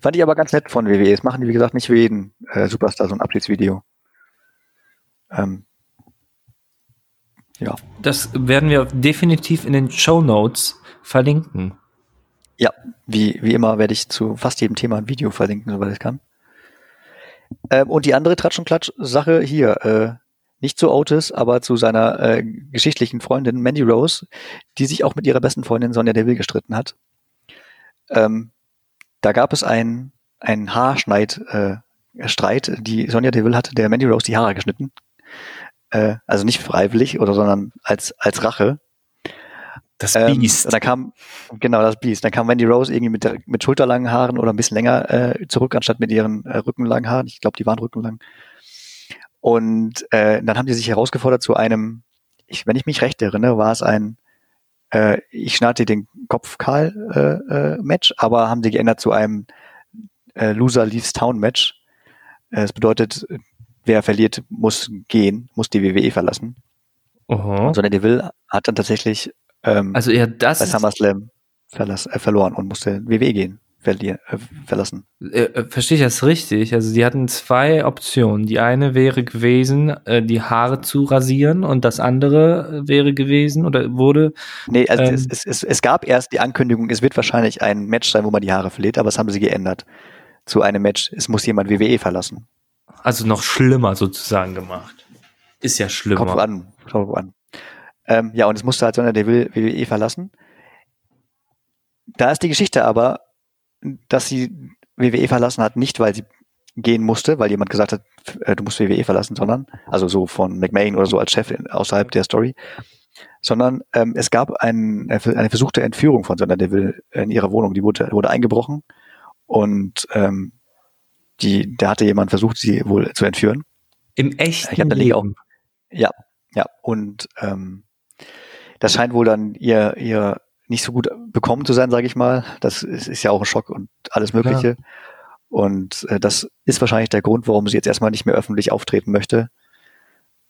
B: Fand ich aber ganz nett von WWE. Das machen die, wie gesagt, nicht für jeden äh, Superstar so ein Abschiedsvideo. Ähm,
A: ja. Das werden wir definitiv in den Show Notes verlinken.
B: Ja, wie, wie immer werde ich zu fast jedem Thema ein Video verlinken, soweit ich kann. Ähm, und die andere Tratsch- und Klatsch-Sache hier, äh, nicht zu Otis, aber zu seiner äh, geschichtlichen Freundin Mandy Rose, die sich auch mit ihrer besten Freundin Sonja Deville gestritten hat. Ähm, da gab es einen, Haarschneid, äh, Streit. Die Sonja Deville hatte der Mandy Rose die Haare geschnitten. Äh, also nicht freiwillig oder sondern als, als Rache.
A: Das ähm, Biest.
B: Dann kam, genau, das Biest. Dann kam Wendy Rose irgendwie mit, der, mit schulterlangen Haaren oder ein bisschen länger äh, zurück, anstatt mit ihren äh, rückenlangen Haaren. Ich glaube, die waren rückenlang. Und äh, dann haben die sich herausgefordert zu einem, ich, wenn ich mich recht erinnere, war es ein äh, Ich schneide den Kopf kahl äh, äh, Match, aber haben sie geändert zu einem äh, Loser Leaves Town Match. Äh, das bedeutet, wer verliert, muss gehen, muss die WWE verlassen. Uh Sondern Deville hat dann tatsächlich
A: ähm, also ja, das
B: bei SummerSlam verlass, äh, verloren und musste WWE gehen, verlieren, äh, verlassen.
A: Äh, äh, verstehe ich das richtig? Also die hatten zwei Optionen. Die eine wäre gewesen, äh, die Haare zu rasieren und das andere wäre gewesen oder wurde.
B: Nee, also ähm, es, es, es, es gab erst die Ankündigung, es wird wahrscheinlich ein Match sein, wo man die Haare verliert, aber das haben sie geändert. Zu einem Match, es muss jemand WWE verlassen.
A: Also noch schlimmer sozusagen gemacht. Ist ja schlimmer.
B: Kommt an, kommt an. Ähm, ja, und es musste halt Sonja Deville WWE verlassen. Da ist die Geschichte aber, dass sie WWE verlassen hat, nicht weil sie gehen musste, weil jemand gesagt hat, äh, du musst WWE verlassen, sondern, also so von McMahon oder so als Chef außerhalb der Story, sondern ähm, es gab ein, eine versuchte Entführung von Sonja Deville in ihrer Wohnung. Die wurde, wurde eingebrochen und ähm, die, da hatte jemand versucht, sie wohl zu entführen.
A: Im echten
B: ich Leben? Auch, ja, ja. Und ähm, das scheint wohl dann ihr, ihr nicht so gut bekommen zu sein, sage ich mal. Das ist, ist, ja auch ein Schock und alles Mögliche. Ja. Und äh, das ist wahrscheinlich der Grund, warum sie jetzt erstmal nicht mehr öffentlich auftreten möchte.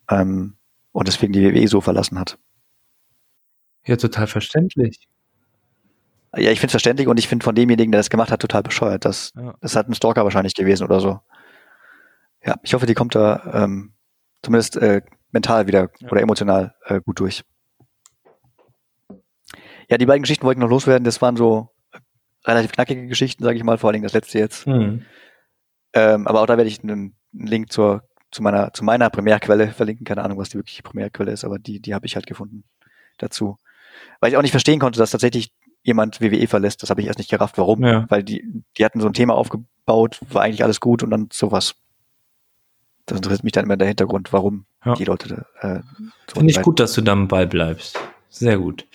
B: Ähm, und deswegen die WWE so verlassen hat.
A: Ja, total verständlich.
B: Ja, ich finde es verständlich und ich finde von demjenigen, der das gemacht hat, total bescheuert. Das,
A: Ja.
B: das hat ein Stalker wahrscheinlich gewesen oder so. Ja, ich hoffe, die kommt da ähm, zumindest äh, mental wieder
A: Ja.
B: oder emotional äh, gut durch. Ja, die beiden Geschichten wollte ich noch loswerden. Das waren so relativ knackige Geschichten, sage ich mal, vor allen Dingen das letzte jetzt.
A: Hm.
B: Ähm, aber auch da werde ich einen, Link zur, zu meiner, zu meiner Primärquelle verlinken. Keine Ahnung, was die wirkliche Primärquelle ist, aber die, die habe ich halt gefunden dazu. Weil ich auch nicht verstehen konnte, dass tatsächlich jemand WWE verlässt. Das habe ich erst nicht gerafft, warum.
A: Ja.
B: Weil die, die hatten so ein Thema aufgebaut, war eigentlich alles gut und dann sowas. Das interessiert mich dann immer der Hintergrund, warum
A: Ja.
B: die Leute äh, so
A: Finde ich gut, dass du da am Ball bleibst. Sehr gut.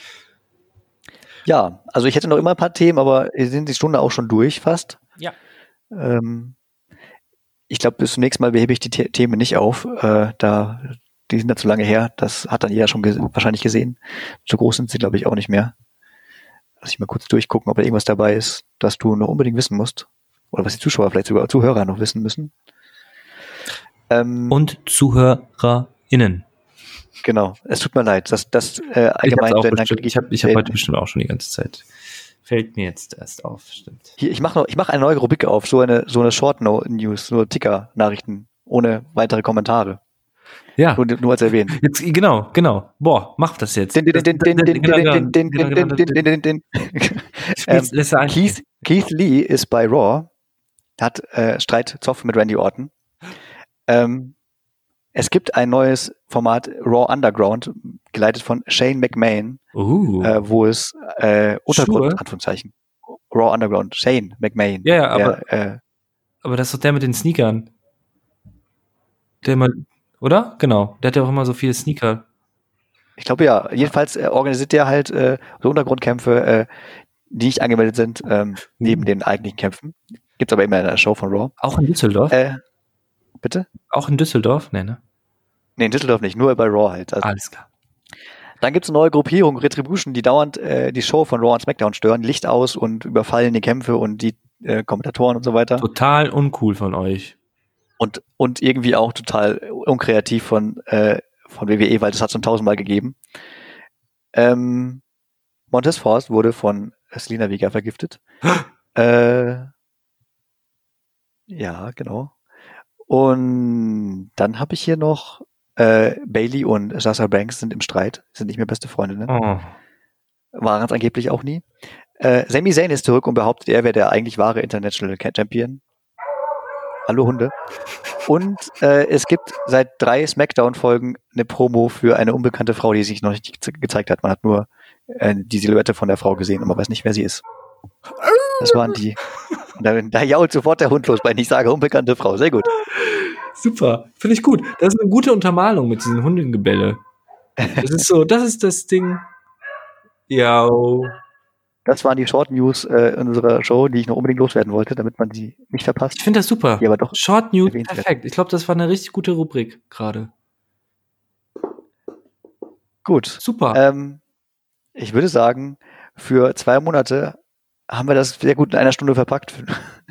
B: Ja, also ich hätte noch immer ein paar Themen, aber wir sind die Stunde auch schon durch fast.
A: Ja.
B: Ähm, ich glaube, bis zum nächsten Mal behebe ich die The Themen nicht auf. Äh, da, die sind da zu lange her. Das hat dann jeder schon ges wahrscheinlich gesehen. So groß sind sie, glaube ich, auch nicht mehr. Lass ich mal kurz durchgucken, ob da irgendwas dabei ist, das du noch unbedingt wissen musst. Oder was die Zuschauer, vielleicht sogar Zuhörer noch wissen müssen. Ähm,
A: Und ZuhörerInnen.
B: Genau, es tut mir leid, dass das äh,
A: Ich habe
B: allgemein dann
A: bestimmt, ich hab, ich hab heute bestimmt auch schon die ganze Zeit. Fällt mir jetzt erst auf, stimmt.
B: Hier, ich mache noch, ich mache eine neue Rubrik auf, so eine, so eine Short News, nur Ticker-Nachrichten, ohne weitere Kommentare.
A: Ja,
B: Nur, nur als erwähnt.
A: jetzt, genau, genau. Boah, mach das jetzt.
B: Keith, Keith Lee ist bei Raw, hat äh, Streit Zoff mit Randy Orton. Ähm, es gibt ein neues Format Raw Underground, geleitet von Shane McMahon,
A: Uh.
B: äh, wo es äh, Untergrund,
A: Schuhe?
B: Anführungszeichen, Raw Underground, Shane McMahon.
A: Ja, ja, aber-
B: der, äh,
A: Aber das ist doch der mit den Sneakern. Der immer, oder? Genau. Der hat ja auch immer so viele Sneaker.
B: Ich glaube ja. Jedenfalls äh, organisiert der halt äh, so Untergrundkämpfe, äh, die nicht angemeldet sind, ähm, neben den eigentlichen Kämpfen. Gibt's aber immer in der Show von Raw.
A: Auch in Düsseldorf?
B: Äh, bitte?
A: Auch in Düsseldorf? Nee, ne?
B: Nee, in Düsseldorf nicht, nur bei Raw halt. Also,
A: Alles klar.
B: dann gibt's eine neue Gruppierung, Retribution, die dauernd äh, die Show von Raw und SmackDown stören, Licht aus und überfallen die Kämpfe und die äh, Kommentatoren und so weiter.
A: Total uncool von euch.
B: Und, und irgendwie auch total unkreativ von, äh, von WWE, weil das hat schon tausendmal gegeben. Ähm, Montez Force wurde von Selina Vega vergiftet. äh, ja, genau. Und dann habe ich hier noch äh, Bailey und Sasha Banks sind im Streit, sind nicht mehr beste Freundinnen.
A: Oh.
B: Waren es angeblich auch nie. Äh, Sami Zayn ist zurück und behauptet, er wäre der eigentlich wahre International Champion. Hallo Hunde. Und äh, es gibt seit drei Smackdown-Folgen eine Promo für eine unbekannte Frau, die sich noch nicht ge gezeigt hat. Man hat nur äh, die Silhouette von der Frau gesehen und man weiß nicht, wer sie ist. Das waren die. Da, da jault sofort der Hund los, weil ich sage unbekannte Frau. Sehr gut.
A: Super. Finde ich gut. Das ist eine gute Untermalung mit diesen Hundengebälle. Das ist so, das ist das Ding. Ja.
B: Das waren die Short News äh, unserer Show, die ich noch unbedingt loswerden wollte, damit man sie nicht verpasst.
A: Ich finde das super.
B: Die aber doch
A: Short News, perfekt. Ich glaube, das war eine richtig gute Rubrik gerade.
B: gut.
A: Super.
B: Ähm, ich würde sagen, für zwei Monate haben wir das sehr gut in einer Stunde verpackt.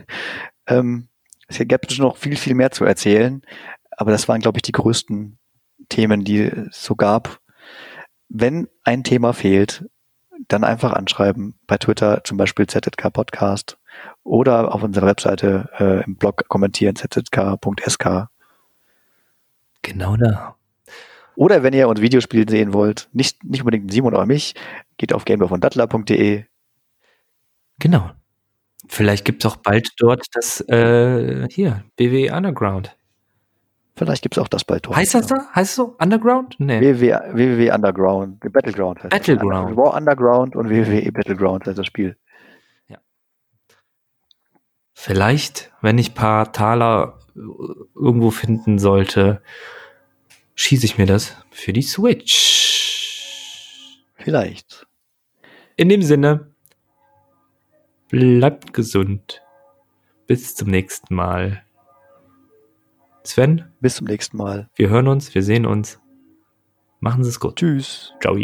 B: ähm, es gäbe bestimmt noch viel, viel mehr zu erzählen, aber das waren, glaube ich, die größten Themen, die es so gab. Wenn ein Thema fehlt, dann einfach anschreiben bei Twitter, zum Beispiel ZZK Podcast oder auf unserer Webseite äh, im Blog kommentieren, zzk.sk.
A: genau da.
B: Oder wenn ihr uns Videospiele sehen wollt, nicht, nicht unbedingt Simon oder mich, geht auf gameofondattler.de.
A: Genau. Vielleicht gibt es auch bald dort das, äh, hier, BW Underground.
B: Vielleicht gibt's auch das bald dort.
A: Heißt das da? Heißt es so? Underground? Nee.
B: www, www Underground, Battleground heißt das.
A: Battleground.
B: Raw Underground und www Battleground heißt das Spiel.
A: Vielleicht, wenn ich paar Taler äh, irgendwo finden sollte, schieße ich mir das für die Switch.
B: Vielleicht.
A: In dem Sinne, bleibt gesund. Bis zum nächsten Mal. Sven,
B: Bis zum nächsten Mal.
A: wir hören uns, wir sehen uns. Machen Sie es gut.
B: Tschüss.
A: Ciao.